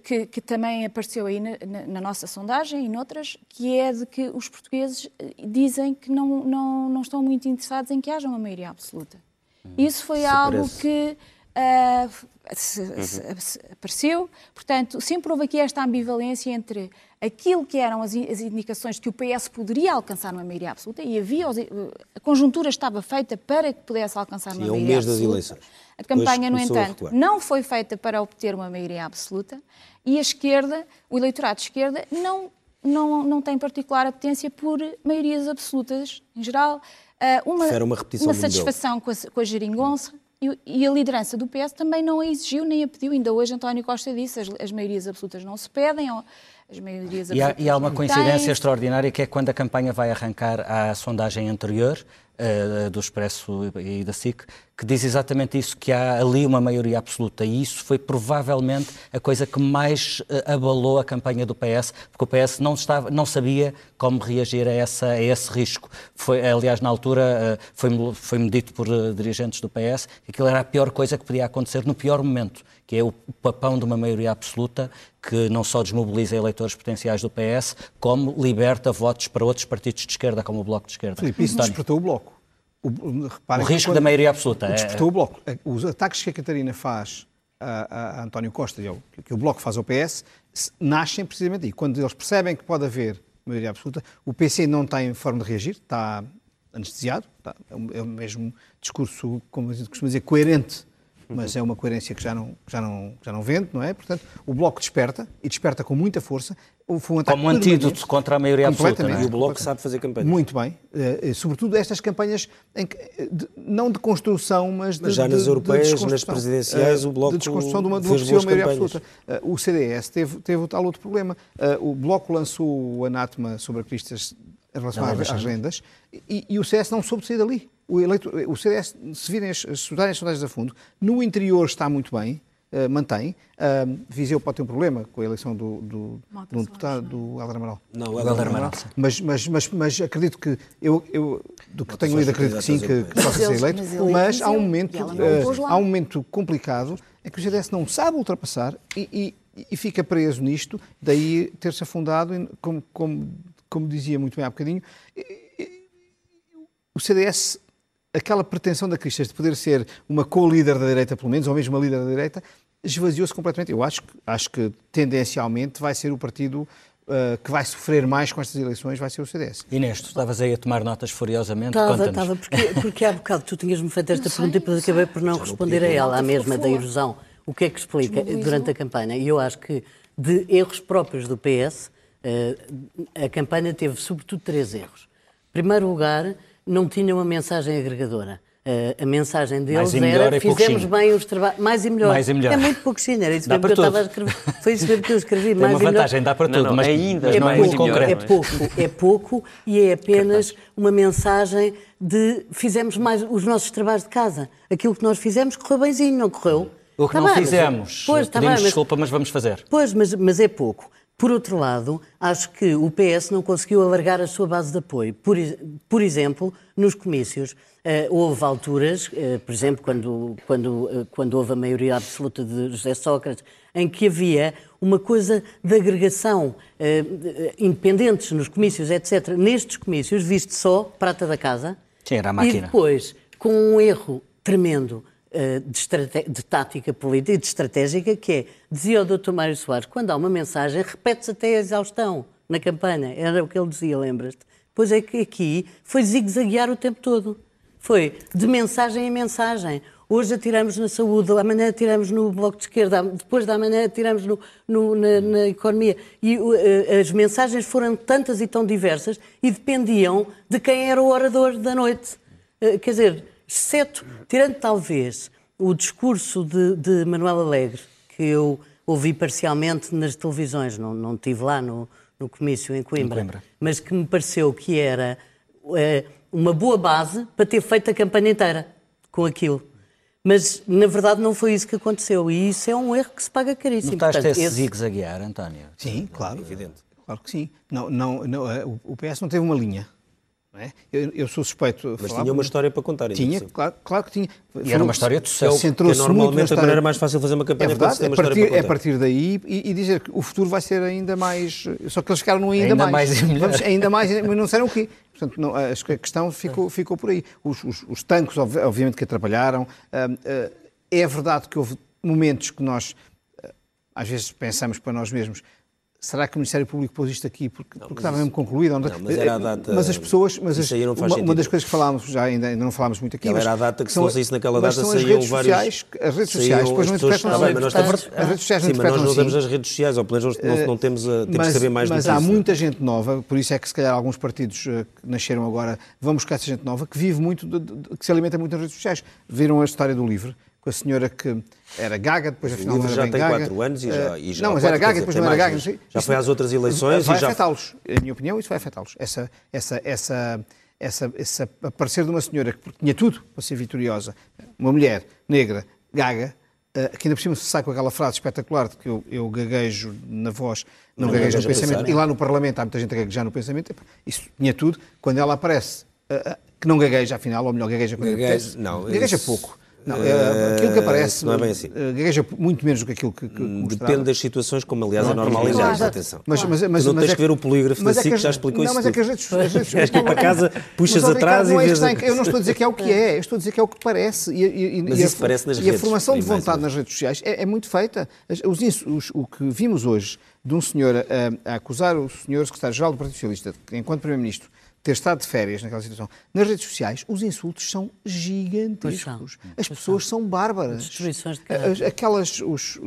Speaker 5: que, que, também apareceu aí na, na, nossa sondagem e noutras, que é de que os portugueses eh, dizem que não, não, não estão muito interessados em que haja uma maioria absoluta. Hum, Isso foi algo parece. que uh, se, uhum. se, se apareceu. Portanto, sempre houve aqui esta ambivalência entre aquilo que eram as, as indicações de que o PS poderia alcançar uma maioria absoluta, e havia, a conjuntura estava feita para que pudesse alcançar Sim, uma maioria absoluta. um mês absoluta. das eleições. A campanha, no entanto, não foi feita para obter uma maioria absoluta e a esquerda, o eleitorado de esquerda, não, não, não tem particular apetência por maiorias absolutas em geral. Ah, uma, uma, uma satisfação com a, com a geringonça. E, e, a liderança do PS também não a exigiu nem a pediu. Ainda hoje António Costa disse as, as maiorias absolutas não se pedem, as maiorias
Speaker 2: e há, e há uma coincidência extraordinária que é quando a campanha vai arrancar à sondagem anterior, uh, do Expresso e da SIC, que diz exatamente isso, que há ali uma maioria absoluta. E isso foi provavelmente a coisa que mais uh, abalou a campanha do PS, porque o PS não, estava, não sabia como reagir a, essa, a esse risco. Foi, aliás, na altura, foi, foi-me dito por dirigentes do PS que aquilo era a pior coisa que podia acontecer no pior momento, que é o papão de uma maioria absoluta que não só desmobiliza eleitores potenciais do PS, como liberta votos para outros partidos de esquerda, como o Bloco de Esquerda.
Speaker 3: Filipe, isso despertou o Bloco.
Speaker 2: O, o risco da maioria absoluta.
Speaker 3: É- despertou é... o Bloco. Os ataques que a Catarina faz a, a António Costa e ao, que o Bloco faz ao PS nascem precisamente aí. Quando eles percebem que pode haver maioria absoluta, o PC não tem forma de reagir, está anestesiado, está, é, o, é o mesmo discurso, como a gente costuma dizer, coerente mas é uma coerência que já não, já não, já não vende, não é? Portanto, o Bloco desperta, e desperta com muita força.
Speaker 2: Foi um Como um antídoto contra a maioria absoluta.
Speaker 1: É? E o Bloco sabe fazer campanhas.
Speaker 3: Muito bem. Uh, sobretudo estas campanhas, que, de, não de construção, mas de
Speaker 1: Mas já nas
Speaker 3: de,
Speaker 1: europeias, de nas presidenciais, o Bloco
Speaker 3: De desconstrução de uma, de uma possível maioria campanhas. absoluta. O CDS teve, teve o tal outro problema. o Bloco lançou o anátema sobre cristas em relação às, às rendas e, e o CS não soube sair dali o, eleito, o CDS, se virem as, as sondagens a fundo, no interior está muito bem, uh, mantém. Uh, Viseu pode ter um problema com a eleição do, do, do deputado, do Helder Amaral.
Speaker 2: Não, o Helder Amaral.
Speaker 3: Mas, mas, mas, mas acredito que, eu, eu do que tenho lido, acredito que sim, que, que possa ser eleito. Mas há um momento, uh, há um momento complicado em que o CDS não sabe ultrapassar e, e, e fica preso nisto, daí ter-se afundado, como, como, como dizia muito bem há bocadinho, o CDS aquela pretensão da Cristas de poder ser uma co-líder da direita, pelo menos, ou mesmo uma líder da direita, esvaziou-se completamente. Eu acho, acho que, tendencialmente, vai ser o partido uh, que vai sofrer mais com estas eleições, vai ser o CDS.
Speaker 2: Inês, tu estavas aí a tomar notas furiosamente,
Speaker 6: Estava, estava, porque, porque há bocado tu tinhas-me feito esta pergunta e depois acabei por não Já responder a ela, a mesma da erosão. O que é que explica durante a campanha? E eu acho que, de erros próprios do PS, uh, eh, a campanha teve, sobretudo, três erros. Em primeiro lugar, não tinha uma mensagem agregadora. Uh, a mensagem deles era é fizemos bem os trabalhos. Mais e melhor.
Speaker 2: Mais e melhor.
Speaker 6: É muito pouquinho, era isso mesmo que eu estava a escrever. Foi isso mesmo que eu escrevi.
Speaker 2: Tem
Speaker 6: mais
Speaker 2: uma vantagem, dá para tudo, não, não, mas ainda é, não é pouco, concreto.
Speaker 6: É pouco, é pouco e é apenas uma mensagem de fizemos mais os nossos trabalhos de casa. Aquilo que nós fizemos correu bemzinho, não correu?
Speaker 2: O que tá não bem, fizemos, pois, tá pedimos bem, mas, desculpa, mas vamos fazer.
Speaker 6: Pois, mas, mas é pouco. Por outro lado, acho que o PS não conseguiu alargar a sua base de apoio. Por, por exemplo, nos comícios, uh, houve alturas, uh, por exemplo, quando, quando, uh, quando houve a maioria absoluta de José Sócrates, em que havia uma coisa de agregação, independentes nos comícios, etc. Nestes comícios, visto só prata da casa.
Speaker 2: Sim, era a máquina.
Speaker 6: E depois, com um erro tremendo eh, de, de, tática política e de estratégica, que é, dizia o Dr. Mário Soares, quando há uma mensagem, repete-se até a exaustão na campanha. Era o que ele dizia, lembras-te? Pois é que aqui foi zigue-zaguear o tempo todo. Foi de mensagem em mensagem. Hoje atiramos na saúde, amanhã atiramos no Bloco de Esquerda, depois da manhã atiramos no, no, na, na, economia. E uh, as mensagens foram tantas e tão diversas e dependiam de quem era o orador da noite. Uh, quer dizer, exceto, tirando talvez o discurso de, de Manuel Alegre, que eu ouvi parcialmente nas televisões, não, não estive lá no, no comício em Coimbra, em Coimbra, mas que me pareceu que era é, uma boa base para ter feito a campanha inteira com aquilo. Mas, na verdade, não foi isso que aconteceu. E isso é um erro que se paga caríssimo.
Speaker 2: Notaste Portanto, esse zigue-zaguear, António?
Speaker 3: Sim, claro. É evidente. Claro que sim. Não, não, não, eh, o PS não teve uma linha. É? Eu, eu, sou suspeito.
Speaker 1: Mas tinha uma história para contar.
Speaker 3: Tinha, claro, claro, que tinha.
Speaker 2: E era uma história de sucesso.
Speaker 1: Que é normalmente a maneira mais fácil fazer uma campanha
Speaker 3: é verdade, é a partir, é a partir daí e, e, dizer que o futuro vai ser ainda mais. Só que eles ficaram ainda,
Speaker 2: ainda
Speaker 3: mais.
Speaker 2: mais
Speaker 3: Vamos, ainda mais, mas não disseram o quê? Portanto, não, a questão ficou, ficou por aí. Os, os, os tanques, obviamente, que atrapalharam. Uh, uh, é verdade que houve momentos que nós, uh, às vezes, pensamos para nós mesmos Será que o Ministério Público pôs isto aqui porque, não, porque estava mesmo concluído?
Speaker 1: Não, mas era a data.
Speaker 3: Mas as pessoas. Mas as, uma, uma, das coisas que falámos, já ainda, ainda não falámos muito aqui.
Speaker 1: Mas era a data que, se fosse isso naquela data, saíam
Speaker 3: as
Speaker 1: vários.
Speaker 3: Sociais, as redes sociais, depois não interpretam
Speaker 1: assim. As
Speaker 3: redes sociais não
Speaker 1: Sim, mas nós não usamos as redes sociais, ou pelo menos não, não temos, a, temos
Speaker 3: mas,
Speaker 1: que saber mais
Speaker 3: Mas
Speaker 1: do que
Speaker 3: há
Speaker 1: isso.
Speaker 3: muita gente nova, por isso é que se calhar alguns partidos que nasceram agora vão buscar essa gente nova, que vive muito, de, de, que se alimenta muito nas redes sociais. Viram a história do livro com a senhora que era gaga, depois afinal não era
Speaker 1: já
Speaker 3: bem
Speaker 1: tem
Speaker 3: gaga.
Speaker 1: 4 anos e já, e já
Speaker 3: Não, mas era gaga, depois não era gaga.
Speaker 1: Já foi às outras eleições
Speaker 3: vai
Speaker 1: e já...
Speaker 3: afetá-los. Na minha opinião, isso vai afetá-los. Essa, essa, essa, essa, essa aparecer de uma senhora que tinha tudo para ser vitoriosa, uma mulher negra, gaga, uh, que ainda por cima se sai com aquela frase espetacular de que eu, eu gaguejo na voz, não, não gaguejo no pensamento, pensar, e lá no Parlamento há muita gente a gaguejar no pensamento, isso tinha tudo. Quando ela aparece, uh, que não gagueja afinal, ou melhor, gagueja quando
Speaker 1: gagueja, não,
Speaker 3: gagueja isso... pouco. Não, é, aquilo que aparece
Speaker 1: não é bem assim.
Speaker 3: gagueja muito menos do que aquilo que, que
Speaker 1: Depende das situações, como aliás não, é normal em claro, atenção.
Speaker 3: Mas, mas, mas,
Speaker 1: tu não
Speaker 3: mas
Speaker 1: tens
Speaker 3: é
Speaker 1: que ver o polígrafo da SIC, já explicou
Speaker 3: não,
Speaker 1: isso
Speaker 3: mas
Speaker 1: tudo.
Speaker 3: é que as redes, as redes
Speaker 1: És que para casa, puxas atrás e vês...
Speaker 3: Eu não estou a dizer que é o que é, eu estou a dizer que é o que parece. E, e,
Speaker 1: mas
Speaker 3: e
Speaker 1: isso
Speaker 3: a,
Speaker 1: parece nas
Speaker 3: e
Speaker 1: redes.
Speaker 3: E a formação de vontade nas redes sociais é, é muito feita. Os, os, o que vimos hoje de um senhor a, a acusar o senhor secretário-geral do Partido Socialista, enquanto Primeiro-Ministro, ter estado de férias naquela situação. Nas redes sociais, os insultos são gigantescos. As pessoas são bárbaras.
Speaker 6: Destruições de
Speaker 3: Aquelas, os,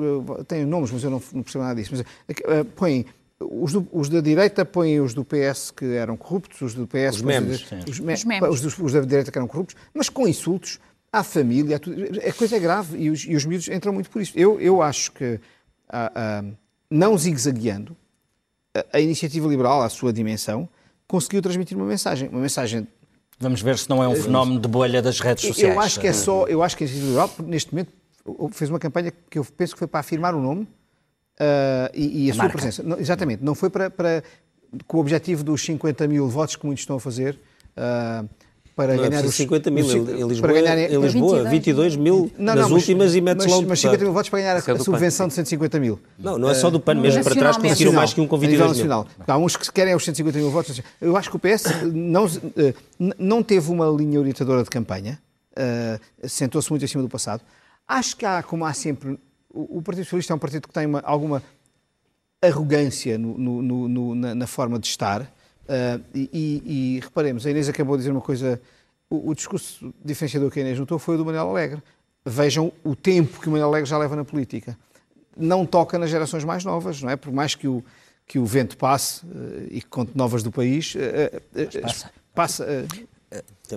Speaker 3: têm nomes, mas eu não, não percebo nada disso. Mas uh, põem os, do, os, da direita põem os do PS que eram corruptos, os do PS...
Speaker 1: Os memes.
Speaker 3: Os, me, os, memes. Os, os, da direita que eram corruptos, mas com insultos à família, a, a coisa é grave e os, e os miúdos entram muito por isso. Eu, eu acho que, a, a, não zigue-zagueando, a, a iniciativa liberal, à sua dimensão, conseguiu transmitir uma mensagem. Uma mensagem.
Speaker 2: Vamos ver se não é um fenómeno de bolha das redes sociais.
Speaker 3: Eu acho que é só. Eu acho que a Iniciativa Liberal, neste momento, fez uma campanha que eu penso que foi para afirmar o nome uh, e, e, a, a sua marca. presença. Não, exatamente. Não foi para, para, com o objetivo dos 50 mil votos que muitos estão a fazer. Uh, para
Speaker 1: não,
Speaker 3: ganhar
Speaker 1: os 50 mil
Speaker 3: os,
Speaker 1: em Lisboa, para ganhar, em Lisboa 22 mil não, nas não, últimas
Speaker 3: mas,
Speaker 1: e metes
Speaker 3: mas,
Speaker 1: logo
Speaker 3: mas 50 mil votos para ganhar a, a subvenção de 150 mil.
Speaker 1: Não, não é só do PAN, mesmo para trás conseguiram mais que um com 22 mil.
Speaker 3: Há uns que querem os 150 mil votos. Eu acho que o PS não, não teve uma linha orientadora de campanha, uh, sentou-se muito acima do passado. Acho que há, como há sempre, o, o Partido Socialista é um partido que tem uma, alguma arrogância no, no, no, na, na, forma de estar. Uh, e, e, reparemos, a Inês acabou de dizer uma coisa o, o discurso diferenciador que a Inês notou foi o do Manuel Alegre. Vejam o tempo que o Manuel Alegre já leva na política. Não toca nas gerações mais novas, não é? Por mais que o, que o vento passe uh, e que conte novas do país, uh,
Speaker 2: passa.
Speaker 3: passa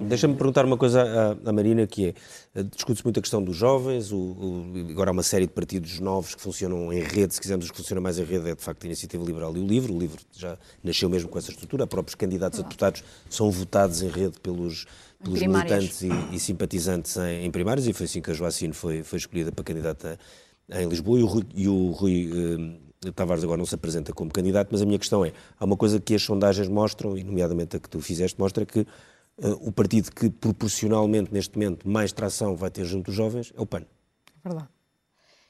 Speaker 1: Deixa-me perguntar uma coisa à, à Marina, que é, discute-se muito a questão dos jovens, o, o, agora há uma série de partidos novos que funcionam em rede, se quisermos, os que funcionam mais em rede é de facto a Iniciativa Liberal e o LIVRE, o LIVRE já nasceu mesmo com essa estrutura, próprios candidatos a deputados são votados em rede pelos, pelos militantes e, e, simpatizantes em, em, primários, e foi assim que a Joacine foi, foi escolhida para candidata em Lisboa, e o Rui, e o Rui eh, Tavares agora não se apresenta como candidato, mas a minha questão é, há uma coisa que as sondagens mostram, e nomeadamente a que tu fizeste, mostra que o partido que proporcionalmente neste momento mais tração vai ter junto dos jovens é o PAN.
Speaker 5: É verdade.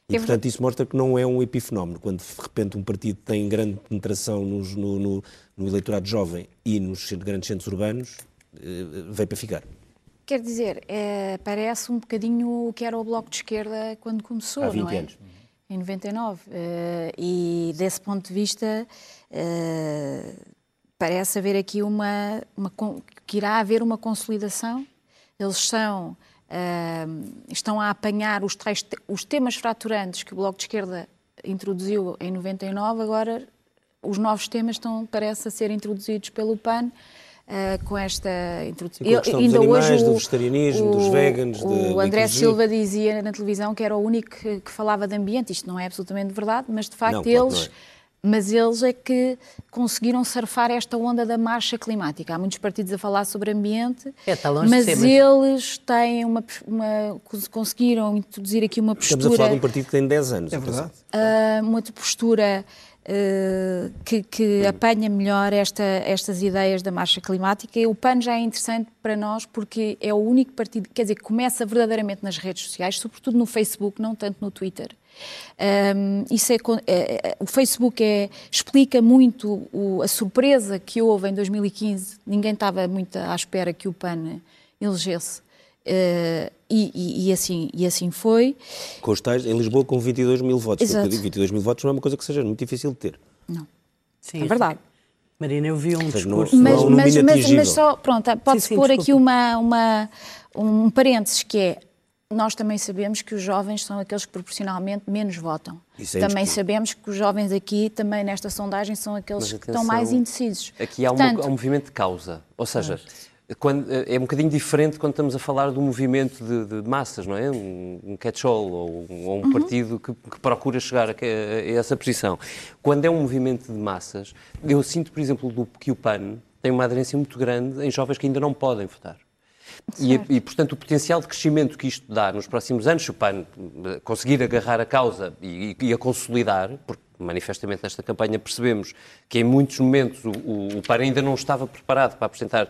Speaker 1: E, é portanto, isso mostra que não é um epifenómeno. Quando, de repente, um partido tem grande penetração nos, no, no, no, eleitorado jovem e nos grandes centros urbanos, uh, veio para ficar.
Speaker 5: Quer dizer, é, parece um bocadinho o que era o Bloco de Esquerda quando começou,
Speaker 1: Há 20
Speaker 5: não é?
Speaker 1: anos.
Speaker 5: Em 99. Uh, e, desse ponto de vista, parece haver aqui uma, uma, que irá haver uma consolidação. Eles são, uh, estão a apanhar os, tais, os temas fraturantes que o Bloco de Esquerda introduziu em 99, agora os novos temas estão, parece, a ser introduzidos pelo PAN. Uh, com esta introdução.
Speaker 1: Ainda dos animais, hoje o, do vegetarianismo, o, dos veganos,
Speaker 5: o André Silva dizia na televisão que era o único que, que, falava de ambiente. Isto não é absolutamente verdade, mas de facto
Speaker 1: não,
Speaker 5: eles
Speaker 1: claro
Speaker 5: mas eles é que conseguiram surfar esta onda da marcha climática. Há muitos partidos a falar sobre ambiente,
Speaker 6: é, está longe
Speaker 5: mas,
Speaker 6: de ser,
Speaker 5: mas eles têm uma, uma, conseguiram introduzir aqui uma postura...
Speaker 1: Estamos a falar de um partido que tem 10 anos.
Speaker 3: É verdade.
Speaker 5: Uh, uma postura que, que, apanha melhor esta, estas ideias da marcha climática. E o PAN já é interessante para nós porque é o único partido, quer dizer, que começa verdadeiramente nas redes sociais, sobretudo no Facebook, não tanto no Twitter. Um, isso é, é, é, o Facebook é, explica muito o, a surpresa que houve em 2015. Ninguém estava muito à espera que o PAN elegesse. Uh, e, e, e, assim, e assim foi.
Speaker 1: Com os tais, em Lisboa com 22 mil votos. Exato. 22 mil votos não é uma coisa que seja muito difícil de ter.
Speaker 5: Não. Sim, é verdade.
Speaker 6: Marina, eu vi um discurso...
Speaker 5: Mas, não, mas, mas, mas, só, pronto, pode-se pôr aqui uma, uma, um parênteses que é nós também sabemos que os jovens são aqueles que proporcionalmente menos votam. É também sabemos que os jovens aqui, também nesta sondagem, são aqueles atenção, que estão mais indecisos.
Speaker 4: Aqui há, Portanto, uma, há um movimento de causa. Ou seja, quando, é um bocadinho diferente quando estamos a falar de um movimento de, de massas, não é? Um, um catch-all ou um, ou um uhum. partido que, que, procura chegar a, a, essa posição. Quando é um movimento de massas, eu sinto, por exemplo, do, que o PAN tem uma aderência muito grande em jovens que ainda não podem votar. E, e, portanto, o potencial de crescimento que isto dá nos próximos anos, se o PAN conseguir agarrar a causa e, e a consolidar, porque manifestamente nesta campanha percebemos que em muitos momentos o, o, o PAN ainda não estava preparado para apresentar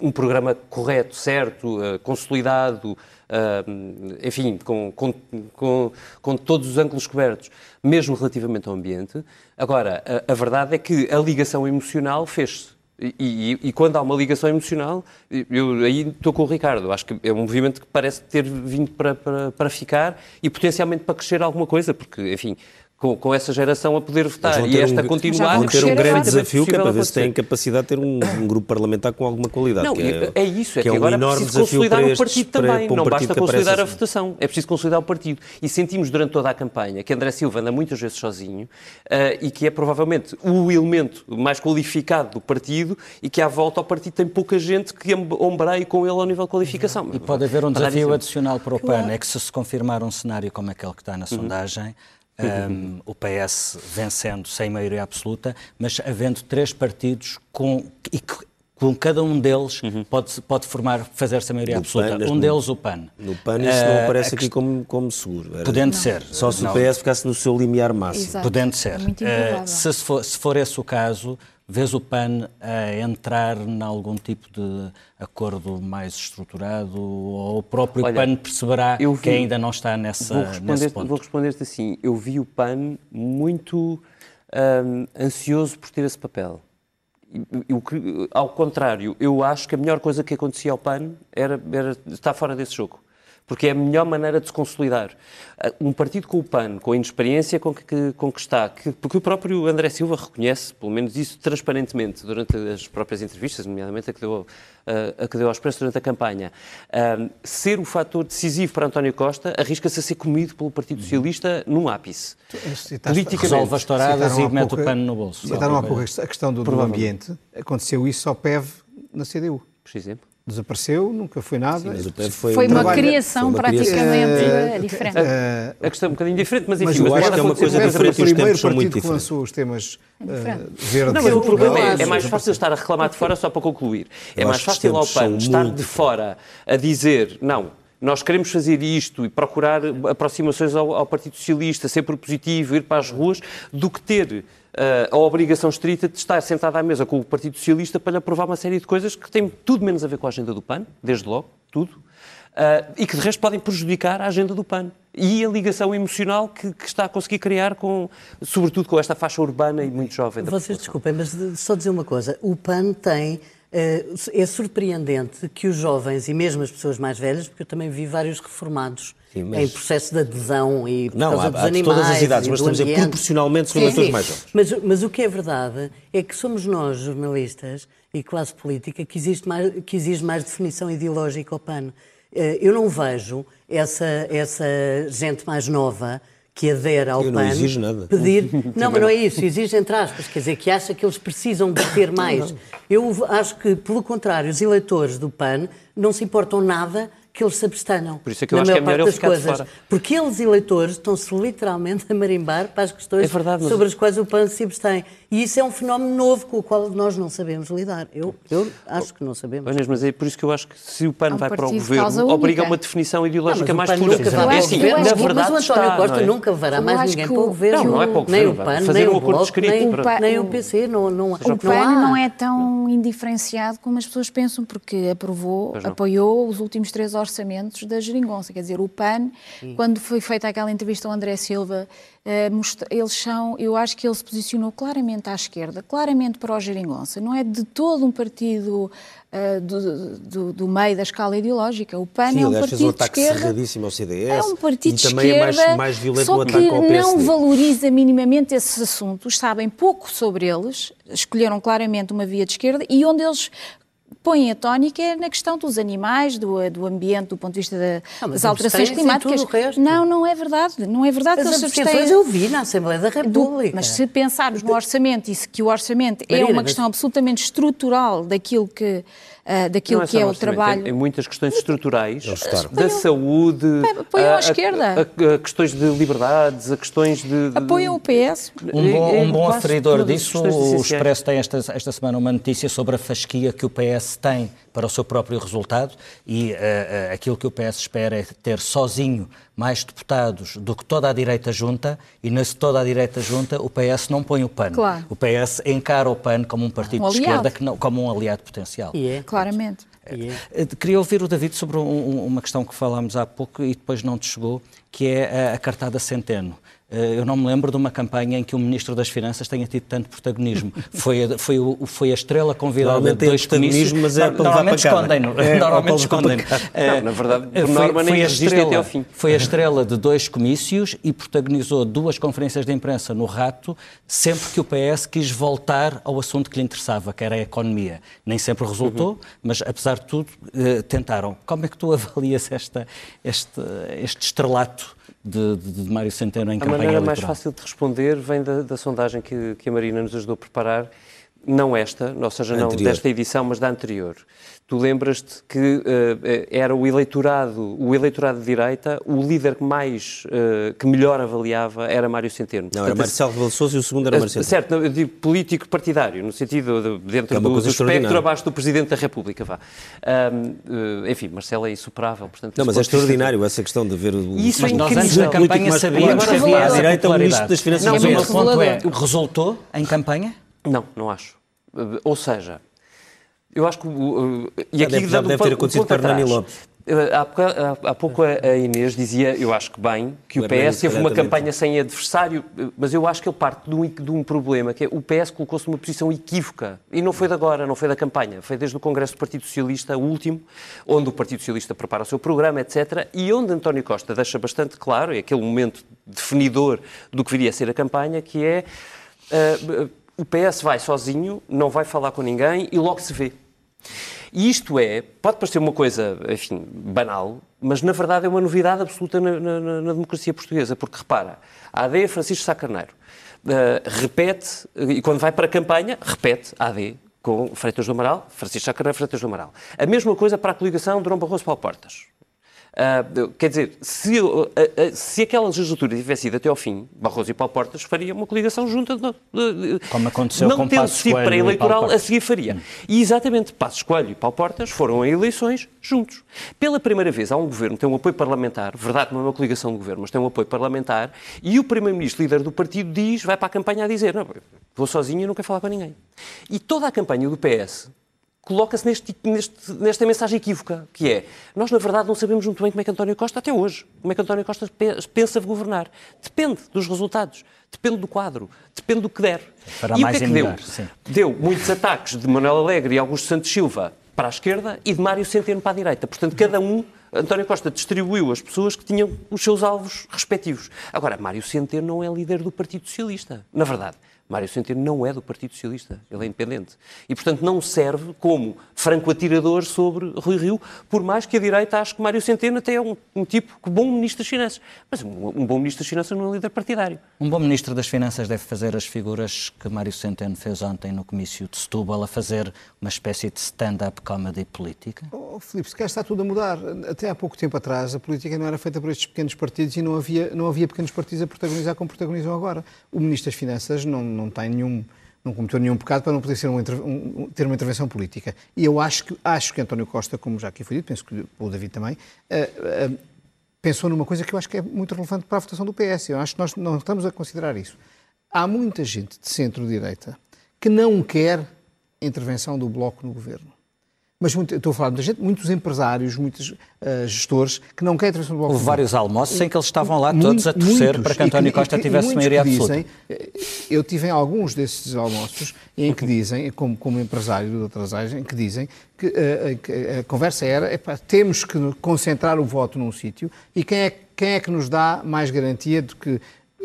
Speaker 4: um programa correto, certo, uh, consolidado, uh, enfim, com, com, com, com, todos os ângulos cobertos, mesmo relativamente ao ambiente. Agora, a, a verdade é que a ligação emocional fez-se. E, e, e, quando há uma ligação emocional, eu aí estou com o Ricardo, acho que é um movimento que parece ter vindo para, para, para ficar e potencialmente para crescer alguma coisa, porque, enfim, com, com, essa geração a poder votar e esta um, continuar.
Speaker 1: Vão ter um grande desafio que é para ver se têm capacidade de ter um, um, grupo parlamentar com alguma qualidade.
Speaker 4: Não,
Speaker 1: é,
Speaker 4: é, isso, é que, que é agora um é preciso consolidar o partido também, para, não basta consolidar a assim. votação, é preciso consolidar o partido. E sentimos durante toda a campanha que André Silva anda muitas vezes sozinho uh, e que é provavelmente o elemento mais qualificado do partido e que à volta ao partido tem pouca gente que ombreie com ele ao nível de qualificação.
Speaker 2: E pode haver um desafio adicional para o PAN, é que se se confirmar um cenário como aquele que está na uhum. Um, o PS vencendo sem maioria absoluta, mas havendo três partidos com, e com cada um deles uhum. pode, pode formar, fazer-se a maioria no absoluta. PAN, um no, deles, o PAN.
Speaker 1: No PAN isso uh, não aparece aqui como, como seguro.
Speaker 2: Era, podendo não. ser.
Speaker 1: Só se não. o PS ficasse no seu limiar máximo.
Speaker 2: Exato. Podendo ser. Uh, se, for, se for esse o caso, Vês o PAN a entrar em algum tipo de acordo mais estruturado ou o próprio Olha, PAN perceberá vi, que ainda não está nessa, vou nesse ponto?
Speaker 4: Vou responder-te assim, eu vi o PAN muito hum, ansioso por ter esse papel. Eu, ao contrário, eu acho que a melhor coisa que acontecia ao PAN era, era estar fora desse jogo porque é a melhor maneira de se consolidar. Ah, um partido com o PAN, com a inexperiência com que, com que está, que, porque o próprio André Silva reconhece, pelo menos isso transparentemente, durante as próprias entrevistas, nomeadamente a que deu, a, a que deu ao Expresso durante a campanha, um, ser o fator decisivo para António Costa arrisca-se a ser comido pelo Partido Socialista num ápice.
Speaker 2: Politicamente. Resolve as touradas e mete o pano no bolso.
Speaker 3: Citaram há pouco a questão do, do ambiente. Aconteceu isso ao PEV na CDU.
Speaker 4: Por exemplo
Speaker 3: desapareceu, nunca foi nada.
Speaker 5: Sim, foi, foi, uma criação foi uma praticamente criação. Uh, diferente. Uh,
Speaker 4: a questão é um bocadinho diferente, mas enfim,
Speaker 1: mas eu acho que é uma coisa diferente.
Speaker 3: O primeiro partido que lançou os temas uh, verdes.
Speaker 4: Não, mas o problema é, é mais fácil estar a reclamar de fora só para concluir. É mais fácil ao PAN estar de fora a dizer, não, nós queremos fazer isto e procurar aproximações ao, ao Partido Socialista, ser propositivo, ir para as ruas, do que ter a obrigação estrita de estar sentado à mesa com o Partido Socialista para lhe aprovar uma série de coisas que têm tudo menos a ver com a agenda do PAN, desde logo, tudo, uh, e que de resto podem prejudicar a agenda do PAN. E a ligação emocional que, que, está a conseguir criar, com, sobretudo com esta faixa urbana e muito jovem.
Speaker 6: Da Vocês desculpem, mas só dizer uma coisa: o PAN tem eh, é surpreendente que os jovens e mesmo as pessoas mais velhas, porque eu também vi vários reformados sim, mas... em processo de adesão e por
Speaker 1: não,
Speaker 6: causa
Speaker 1: há,
Speaker 6: dos há animais.
Speaker 1: todas as idades, mas estamos a dizer proporcionalmente são eleitores mais jovens.
Speaker 6: Mas, mas o que é verdade é que somos nós, jornalistas e classe política, que, existe mais, que exige mais definição ideológica ao PAN. Eh, eu não vejo essa, essa gente mais nova que adere ao
Speaker 1: eu
Speaker 6: PAN
Speaker 1: não
Speaker 6: pedir. Não, mas não é isso, exige entre aspas, quer dizer, que acha que eles precisam de ter mais. Eu acho que, pelo contrário, os eleitores do PAN não se importam nada que eles se abstenham.
Speaker 4: Por isso é que eu acho que é melhor ele ficar coisas. fora.
Speaker 6: Porque eles, eleitores, estão-se literalmente a marimbar para as questões é verdade, sobre as quais o PAN se abstém. E isso é um fenómeno novo com o qual nós não sabemos lidar. Eu, eu acho que não sabemos.
Speaker 4: Mas, mas é por isso que eu acho que se o PAN
Speaker 5: É um
Speaker 4: vai para o governo, obriga a
Speaker 5: única.
Speaker 4: uma definição ideológica
Speaker 6: Não, mas
Speaker 4: mais
Speaker 6: o
Speaker 4: pura. É
Speaker 6: o
Speaker 4: assim, na
Speaker 6: Mas o
Speaker 4: verdade
Speaker 6: António
Speaker 4: está,
Speaker 6: Costa
Speaker 4: não é?
Speaker 6: nunca levará
Speaker 5: Eu
Speaker 6: mais ninguém para o
Speaker 5: o-
Speaker 6: governo.
Speaker 4: Não, não é para o
Speaker 6: nem
Speaker 4: governo,
Speaker 6: o
Speaker 4: vai
Speaker 6: PAN,
Speaker 4: fazer
Speaker 6: nem
Speaker 4: um
Speaker 6: o
Speaker 4: acordo
Speaker 6: Bloco,
Speaker 4: escrito
Speaker 6: nem,
Speaker 4: para-
Speaker 6: nem
Speaker 5: O
Speaker 6: o PC. Não, não,
Speaker 5: O
Speaker 6: não
Speaker 5: PAN
Speaker 6: há.
Speaker 5: não é tão indiferenciado como as pessoas pensam, porque aprovou, apoiou os últimos três orçamentos da Geringonça. Quer dizer, o PAN, quando foi feita aquela entrevista ao André Silva, eh, eles são, eu acho que ele se posicionou claramente à esquerda, claramente para o Geringonça. Não é de todo um partido eh, do, do- do meio da escala ideológica. O PAN
Speaker 1: Sim,
Speaker 5: é um
Speaker 1: aliás, fez um
Speaker 5: partido de
Speaker 1: ataque
Speaker 5: esquerda.
Speaker 1: cerradíssimo ao CDS.
Speaker 5: É um partido
Speaker 1: e
Speaker 5: de
Speaker 1: também é
Speaker 5: esquerda,
Speaker 1: mais, mais violento
Speaker 5: só que não valoriza minimamente esses assuntos, sabem pouco sobre eles, escolheram claramente uma via de esquerda e onde eles põem a tónica é na questão dos animais, do, do ambiente, do ponto de vista da-
Speaker 6: mas
Speaker 5: das alterações climáticas. Não, não é verdade. Não é verdade
Speaker 6: As
Speaker 5: que eles abstêm.
Speaker 6: eu vi na Assembleia da
Speaker 5: Do-
Speaker 6: República.
Speaker 5: mas se pensarmos no orçamento e se que o orçamento é
Speaker 6: Marina,
Speaker 5: uma
Speaker 6: mas-
Speaker 5: questão absolutamente estrutural daquilo que, ah, daquilo
Speaker 4: Não
Speaker 5: que é o trabalho.
Speaker 4: Em, muitas questões estruturais da saúde,
Speaker 5: apoiam à
Speaker 4: a- a-
Speaker 5: esquerda.
Speaker 4: a- a questões de liberdades, a questões de. de-
Speaker 5: Apoiam o PS.
Speaker 2: Um bom, um bom aferidor disso, o. Expresso tem esta, esta semana uma notícia sobre a fasquia que o PS tem para o seu próprio resultado e eh, eh, aquilo que o PS espera é ter sozinho mais deputados do que toda a direita junta e nesse toda a direita junta o PS não põe o PAN.
Speaker 5: Claro.
Speaker 2: O PS encara o PAN como um partido
Speaker 5: Um
Speaker 2: de esquerda, que não, como um aliado potencial.
Speaker 6: E é.
Speaker 5: Claramente.
Speaker 6: É.
Speaker 2: Eh, Queria ouvir o David sobre um- uma questão que falámos há pouco e depois não te chegou, que é a, a cartada Centeno. Eh, Eu não me lembro de uma campanha em que o Ministro das Finanças tenha tido tanto protagonismo. Foi a, foi o- foi a estrela convidada
Speaker 1: Normalmente
Speaker 2: de dois comícios.
Speaker 1: mas é
Speaker 2: Normalmente escondem-no.
Speaker 1: É,
Speaker 2: Normalmente. Eh,
Speaker 4: Não, na verdade, por
Speaker 2: foi-
Speaker 4: norma, nem
Speaker 2: foi a estrela-
Speaker 4: até ao fim.
Speaker 2: Foi a estrela de dois comícios e protagonizou duas conferências de imprensa no rato, sempre que o PS quis voltar ao assunto que lhe interessava, que era a economia. Nem sempre resultou, mas apesar de tudo, eh, tentaram. Como é que tu avalias esta, este, este estrelato de, de- de Mário Centeno em
Speaker 4: A
Speaker 2: campanha
Speaker 4: maneira
Speaker 2: eleitoral?
Speaker 4: mais fácil de responder vem da, da sondagem que, que a Marina nos ajudou a preparar, não esta, ou seja, não
Speaker 1: Anterior.
Speaker 4: desta edição, mas da anterior. Tu lembras-te que eh, era o eleitorado, o eleitorado de direita, o líder que mais, eh, que melhor avaliava era Mário Centeno.
Speaker 1: Não, era
Speaker 4: Portanto,
Speaker 1: Marcelo Rebelo Sousa e o segundo era
Speaker 4: eh,
Speaker 1: Mário Centeno.
Speaker 4: Certo, não, eu digo político partidário, no sentido de, dentro
Speaker 1: É
Speaker 4: do, do espectro abaixo do Presidente da República, vá. Eh, enfim, Marcelo é insuperável, portanto...
Speaker 1: Não, mas é extraordinário essa questão de ver o
Speaker 4: Isso
Speaker 2: Mas
Speaker 4: é
Speaker 2: nós
Speaker 4: incrível.
Speaker 2: antes da campanha
Speaker 1: mais
Speaker 2: sabíamos que havia
Speaker 1: À
Speaker 2: essa
Speaker 1: direita, o Ministro das. Finanças
Speaker 2: Não, mas o
Speaker 1: popular.
Speaker 2: ponto é, resultou em campanha?
Speaker 4: Não, não acho. Uh, Ou seja, eu acho que. uh, e
Speaker 1: Já
Speaker 4: aqui
Speaker 1: deve- já deve
Speaker 4: um
Speaker 1: ter
Speaker 4: um
Speaker 1: acontecido
Speaker 4: ponto
Speaker 1: com Hernani. Lopes.
Speaker 4: Há, pouco- a Inês dizia, eu acho que bem, que
Speaker 1: O
Speaker 4: o
Speaker 1: Hernani,
Speaker 4: PS teve uma campanha sem adversário, uh, mas eu acho que ele parte de um, de um problema, que é o PS colocou-se numa posição equívoca. E não foi de agora, não foi da campanha, foi desde o Congresso do Partido Socialista, o último, onde o Partido Socialista prepara o seu programa, etc. E onde António Costa deixa bastante claro, é aquele momento definidor do que viria a ser a campanha, que é. uh, o PS vai sozinho, não vai falar com ninguém e logo se vê. E isto é, pode parecer uma coisa, enfim, banal, mas na verdade é uma novidade absoluta na, na- na- democracia portuguesa, porque repara, a AD é Francisco Sá Carneiro, uh, repete, e quando vai para a campanha, repete a AD com Freitas do Amaral, Francisco Sá Carneiro, Freitas do Amaral. A mesma coisa para a coligação Dom Barroso Paulo Portas. Ah, quer dizer, se, uh, uh, se aquela legislatura tivesse ido até ao fim, Barroso e Paulo Portas faria uma coligação junta. De, de-
Speaker 2: Como aconteceu
Speaker 4: não
Speaker 2: com
Speaker 4: tendo sido pré-eleitoral, a seguir faria. E exatamente, Passos Coelho e Paulo Portas foram a eleições juntos. Pela primeira vez há um governo que tem um apoio parlamentar, verdade, não é uma coligação de governo, mas tem um apoio parlamentar, e o primeiro-ministro, líder do partido, diz, vai para a campanha a dizer, não, vou sozinho e não quero falar com ninguém. E toda a campanha do PS coloca-se neste, neste- nesta mensagem equívoca, que é, nós na verdade não sabemos muito bem como é que António Costa, até hoje, como é que António Costa pe- pensa governar. Depende dos resultados, depende do quadro, depende do que der.
Speaker 2: Fará
Speaker 4: e o
Speaker 2: mais
Speaker 4: que é que deu?
Speaker 2: sim.
Speaker 4: Deu muitos ataques de Manuel Alegre e Augusto Santos Silva para a esquerda e de Mário Centeno para a direita. Portanto, cada um, António Costa distribuiu as pessoas que tinham os seus alvos respectivos. Agora, Mário Centeno não é líder do Partido Socialista. Na verdade, Mário Centeno não é do Partido Socialista, ele é independente. E, portanto, não serve como franco atirador sobre Rui Rio, por mais que a direita ache que Mário Centeno até é um, um tipo que bom ministro das Finanças. Mas um, um bom ministro das Finanças não é líder partidário.
Speaker 2: Um bom Ministro das Finanças deve fazer as figuras que Mário Centeno fez ontem no comício de Setúbal, a fazer uma espécie de stand-up comedy política?
Speaker 3: Oh, Filipe, se calhar está tudo a mudar. Até há pouco tempo atrás, a política não era feita por estes pequenos partidos e não havia, não havia pequenos partidos a protagonizar como protagonizam agora. O Ministro das Finanças não, não tem nenhum, não cometeu nenhum pecado para não poder um, ter uma intervenção política. E eu acho que, acho que António Costa, como já aqui foi dito, penso que o David também, uh, uh, pensou numa coisa que eu acho que é muito relevante para a votação do PS. Eu acho que nós não estamos a considerar isso. Há muita gente de centro-direita que não quer intervenção do Bloco no governo. Mas muito, estou a falar de muita gente, muitos empresários, muitos uh, gestores que não querem intervenção do Bloco
Speaker 2: Houve vários almoços em que eles estavam lá todos a torcer muitos, para que António Costa que, tivesse maioria absoluta.
Speaker 3: Eh, eu tive em alguns desses almoços em que dizem, como, como empresário de outras áreas, em que dizem que, uh, que a conversa era, epá, temos que concentrar o voto num sítio e quem é, quem é que nos dá mais garantia de que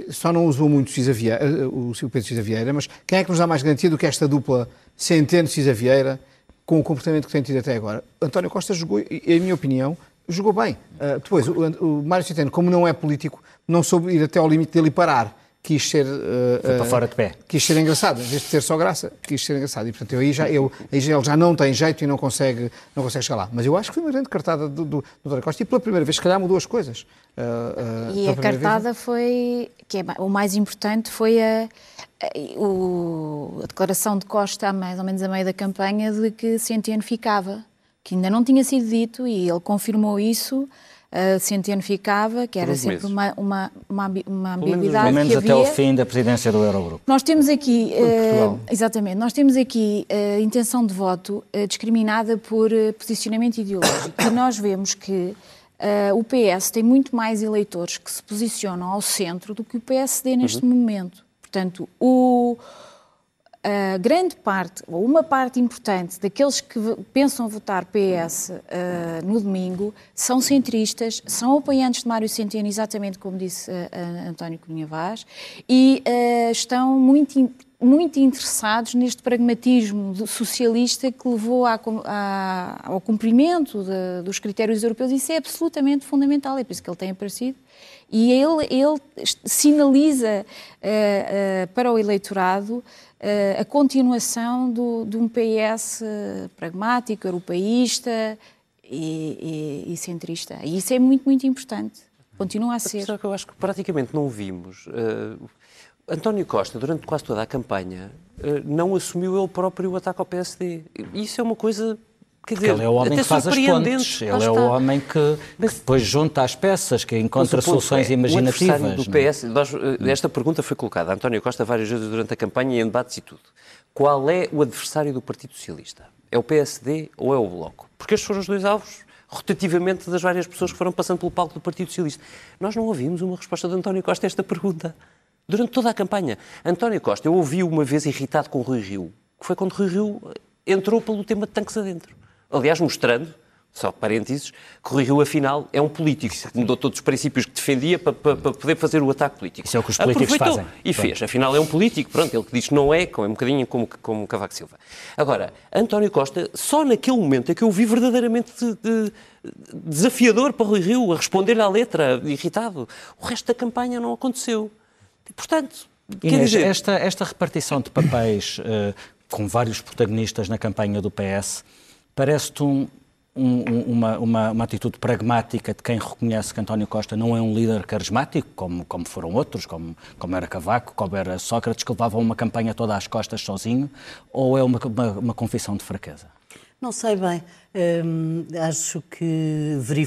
Speaker 3: só não usou muito Cisa Vieira, o Pedro Cisa Vieira, mas quem é que nos dá mais garantia do que esta dupla Centeno-Cisa Vieira com o comportamento que tem tido até agora? António Costa jogou, em minha opinião, jogou bem. Uh, depois, o, o Mário Centeno, como não é político, não soube ir até ao limite dele e parar quis ser. Uh,
Speaker 2: Foi para fora de pé.
Speaker 3: Quis ser engraçado, em vez de ter só graça, quis ser engraçado. E portanto, eu, aí, já, eu, aí já, ele já não tem jeito e não consegue, não consegue chegar lá. Mas eu acho que foi uma grande cartada do, do, do Costa e pela primeira vez, se calhar, mudou as coisas.
Speaker 5: Uh, uh, e a cartada vez... foi. que é, o mais importante foi a. A, o, a declaração de Costa, mais ou menos a meio da campanha, de que Centeno ficava, que ainda não tinha sido dito e ele confirmou isso uh, Centeno ficava, que era sempre uma, uma, uma, uma ambiguidade.
Speaker 2: Pelo menos
Speaker 5: que
Speaker 2: até
Speaker 5: havia.
Speaker 2: ao fim da presidência do Eurogrupo.
Speaker 5: Nós temos aqui, uh, exatamente, nós temos aqui uh, intenção de voto uh, discriminada por posicionamento ideológico. e nós vemos que o PS tem muito mais eleitores que se posicionam ao centro do que o PSD neste uhum. momento. Portanto, o a grande parte, ou uma parte importante daqueles que pensam votar PS uh, no domingo são centristas, são apoiantes de Mário Centeno, exatamente como disse uh, António Cunha Vaz, e uh, estão muito, muito interessados neste pragmatismo socialista que levou à, à, ao cumprimento de, dos critérios europeus. Isso é absolutamente fundamental, é por isso que ele tem aparecido. E ele, ele sinaliza para o eleitorado uh, a continuação do, de um PS eh, pragmático, europeísta e, e, e, centrista. E isso é muito, muito importante. Continua a ser.
Speaker 4: Só que eu acho que praticamente não vimos. Uh, António Costa, durante quase toda a campanha, uh, não assumiu ele próprio o ataque ao PSD. Isso é uma coisa
Speaker 2: Quer dizer, ele é o homem que faz as pontes, ele é o homem que, que, depois junta as peças, que encontra soluções é, imaginativas.
Speaker 4: do PS, nós, eh, esta pergunta foi colocada a António Costa várias vezes durante a campanha, em debates e tudo. Qual é o adversário do Partido Socialista? É o PSD ou é o Bloco? Porque estes foram os dois alvos, rotativamente, das várias pessoas que foram passando pelo palco do Partido Socialista. Nós não ouvimos uma resposta de António Costa a esta pergunta. Durante toda a campanha. António Costa, eu ouvi uma vez irritado com Rui Rio, que foi quando Rui Rio entrou pelo tema de tanques adentro aliás, mostrando, só parênteses, que Rui Rio, afinal, é um político, que mudou todos os princípios que defendia para, para, para, poder fazer o ataque político.
Speaker 2: Isso é o que os políticos Aproveitou
Speaker 4: fazem. E fez, afinal é um político, pronto, ele que diz que não é, é um bocadinho como, como Cavaco Silva. Agora, António Costa, só naquele momento é que eu vi verdadeiramente de, de, desafiador para Rui Rio, a responder-lhe à letra, irritado. O resto da campanha não aconteceu. E, portanto,
Speaker 2: Inês, dizer... esta, esta repartição de papéis uh, com vários protagonistas na campanha do PS Parece-te um, um, uma, uma, uma, atitude pragmática de quem reconhece que António Costa não é um líder carismático, como, como foram outros, como, como era Cavaco, como era Sócrates, que levavam uma campanha toda às costas sozinho, ou é uma, uma, uma confissão de fraqueza?
Speaker 6: Não sei bem. Hum, acho que verifico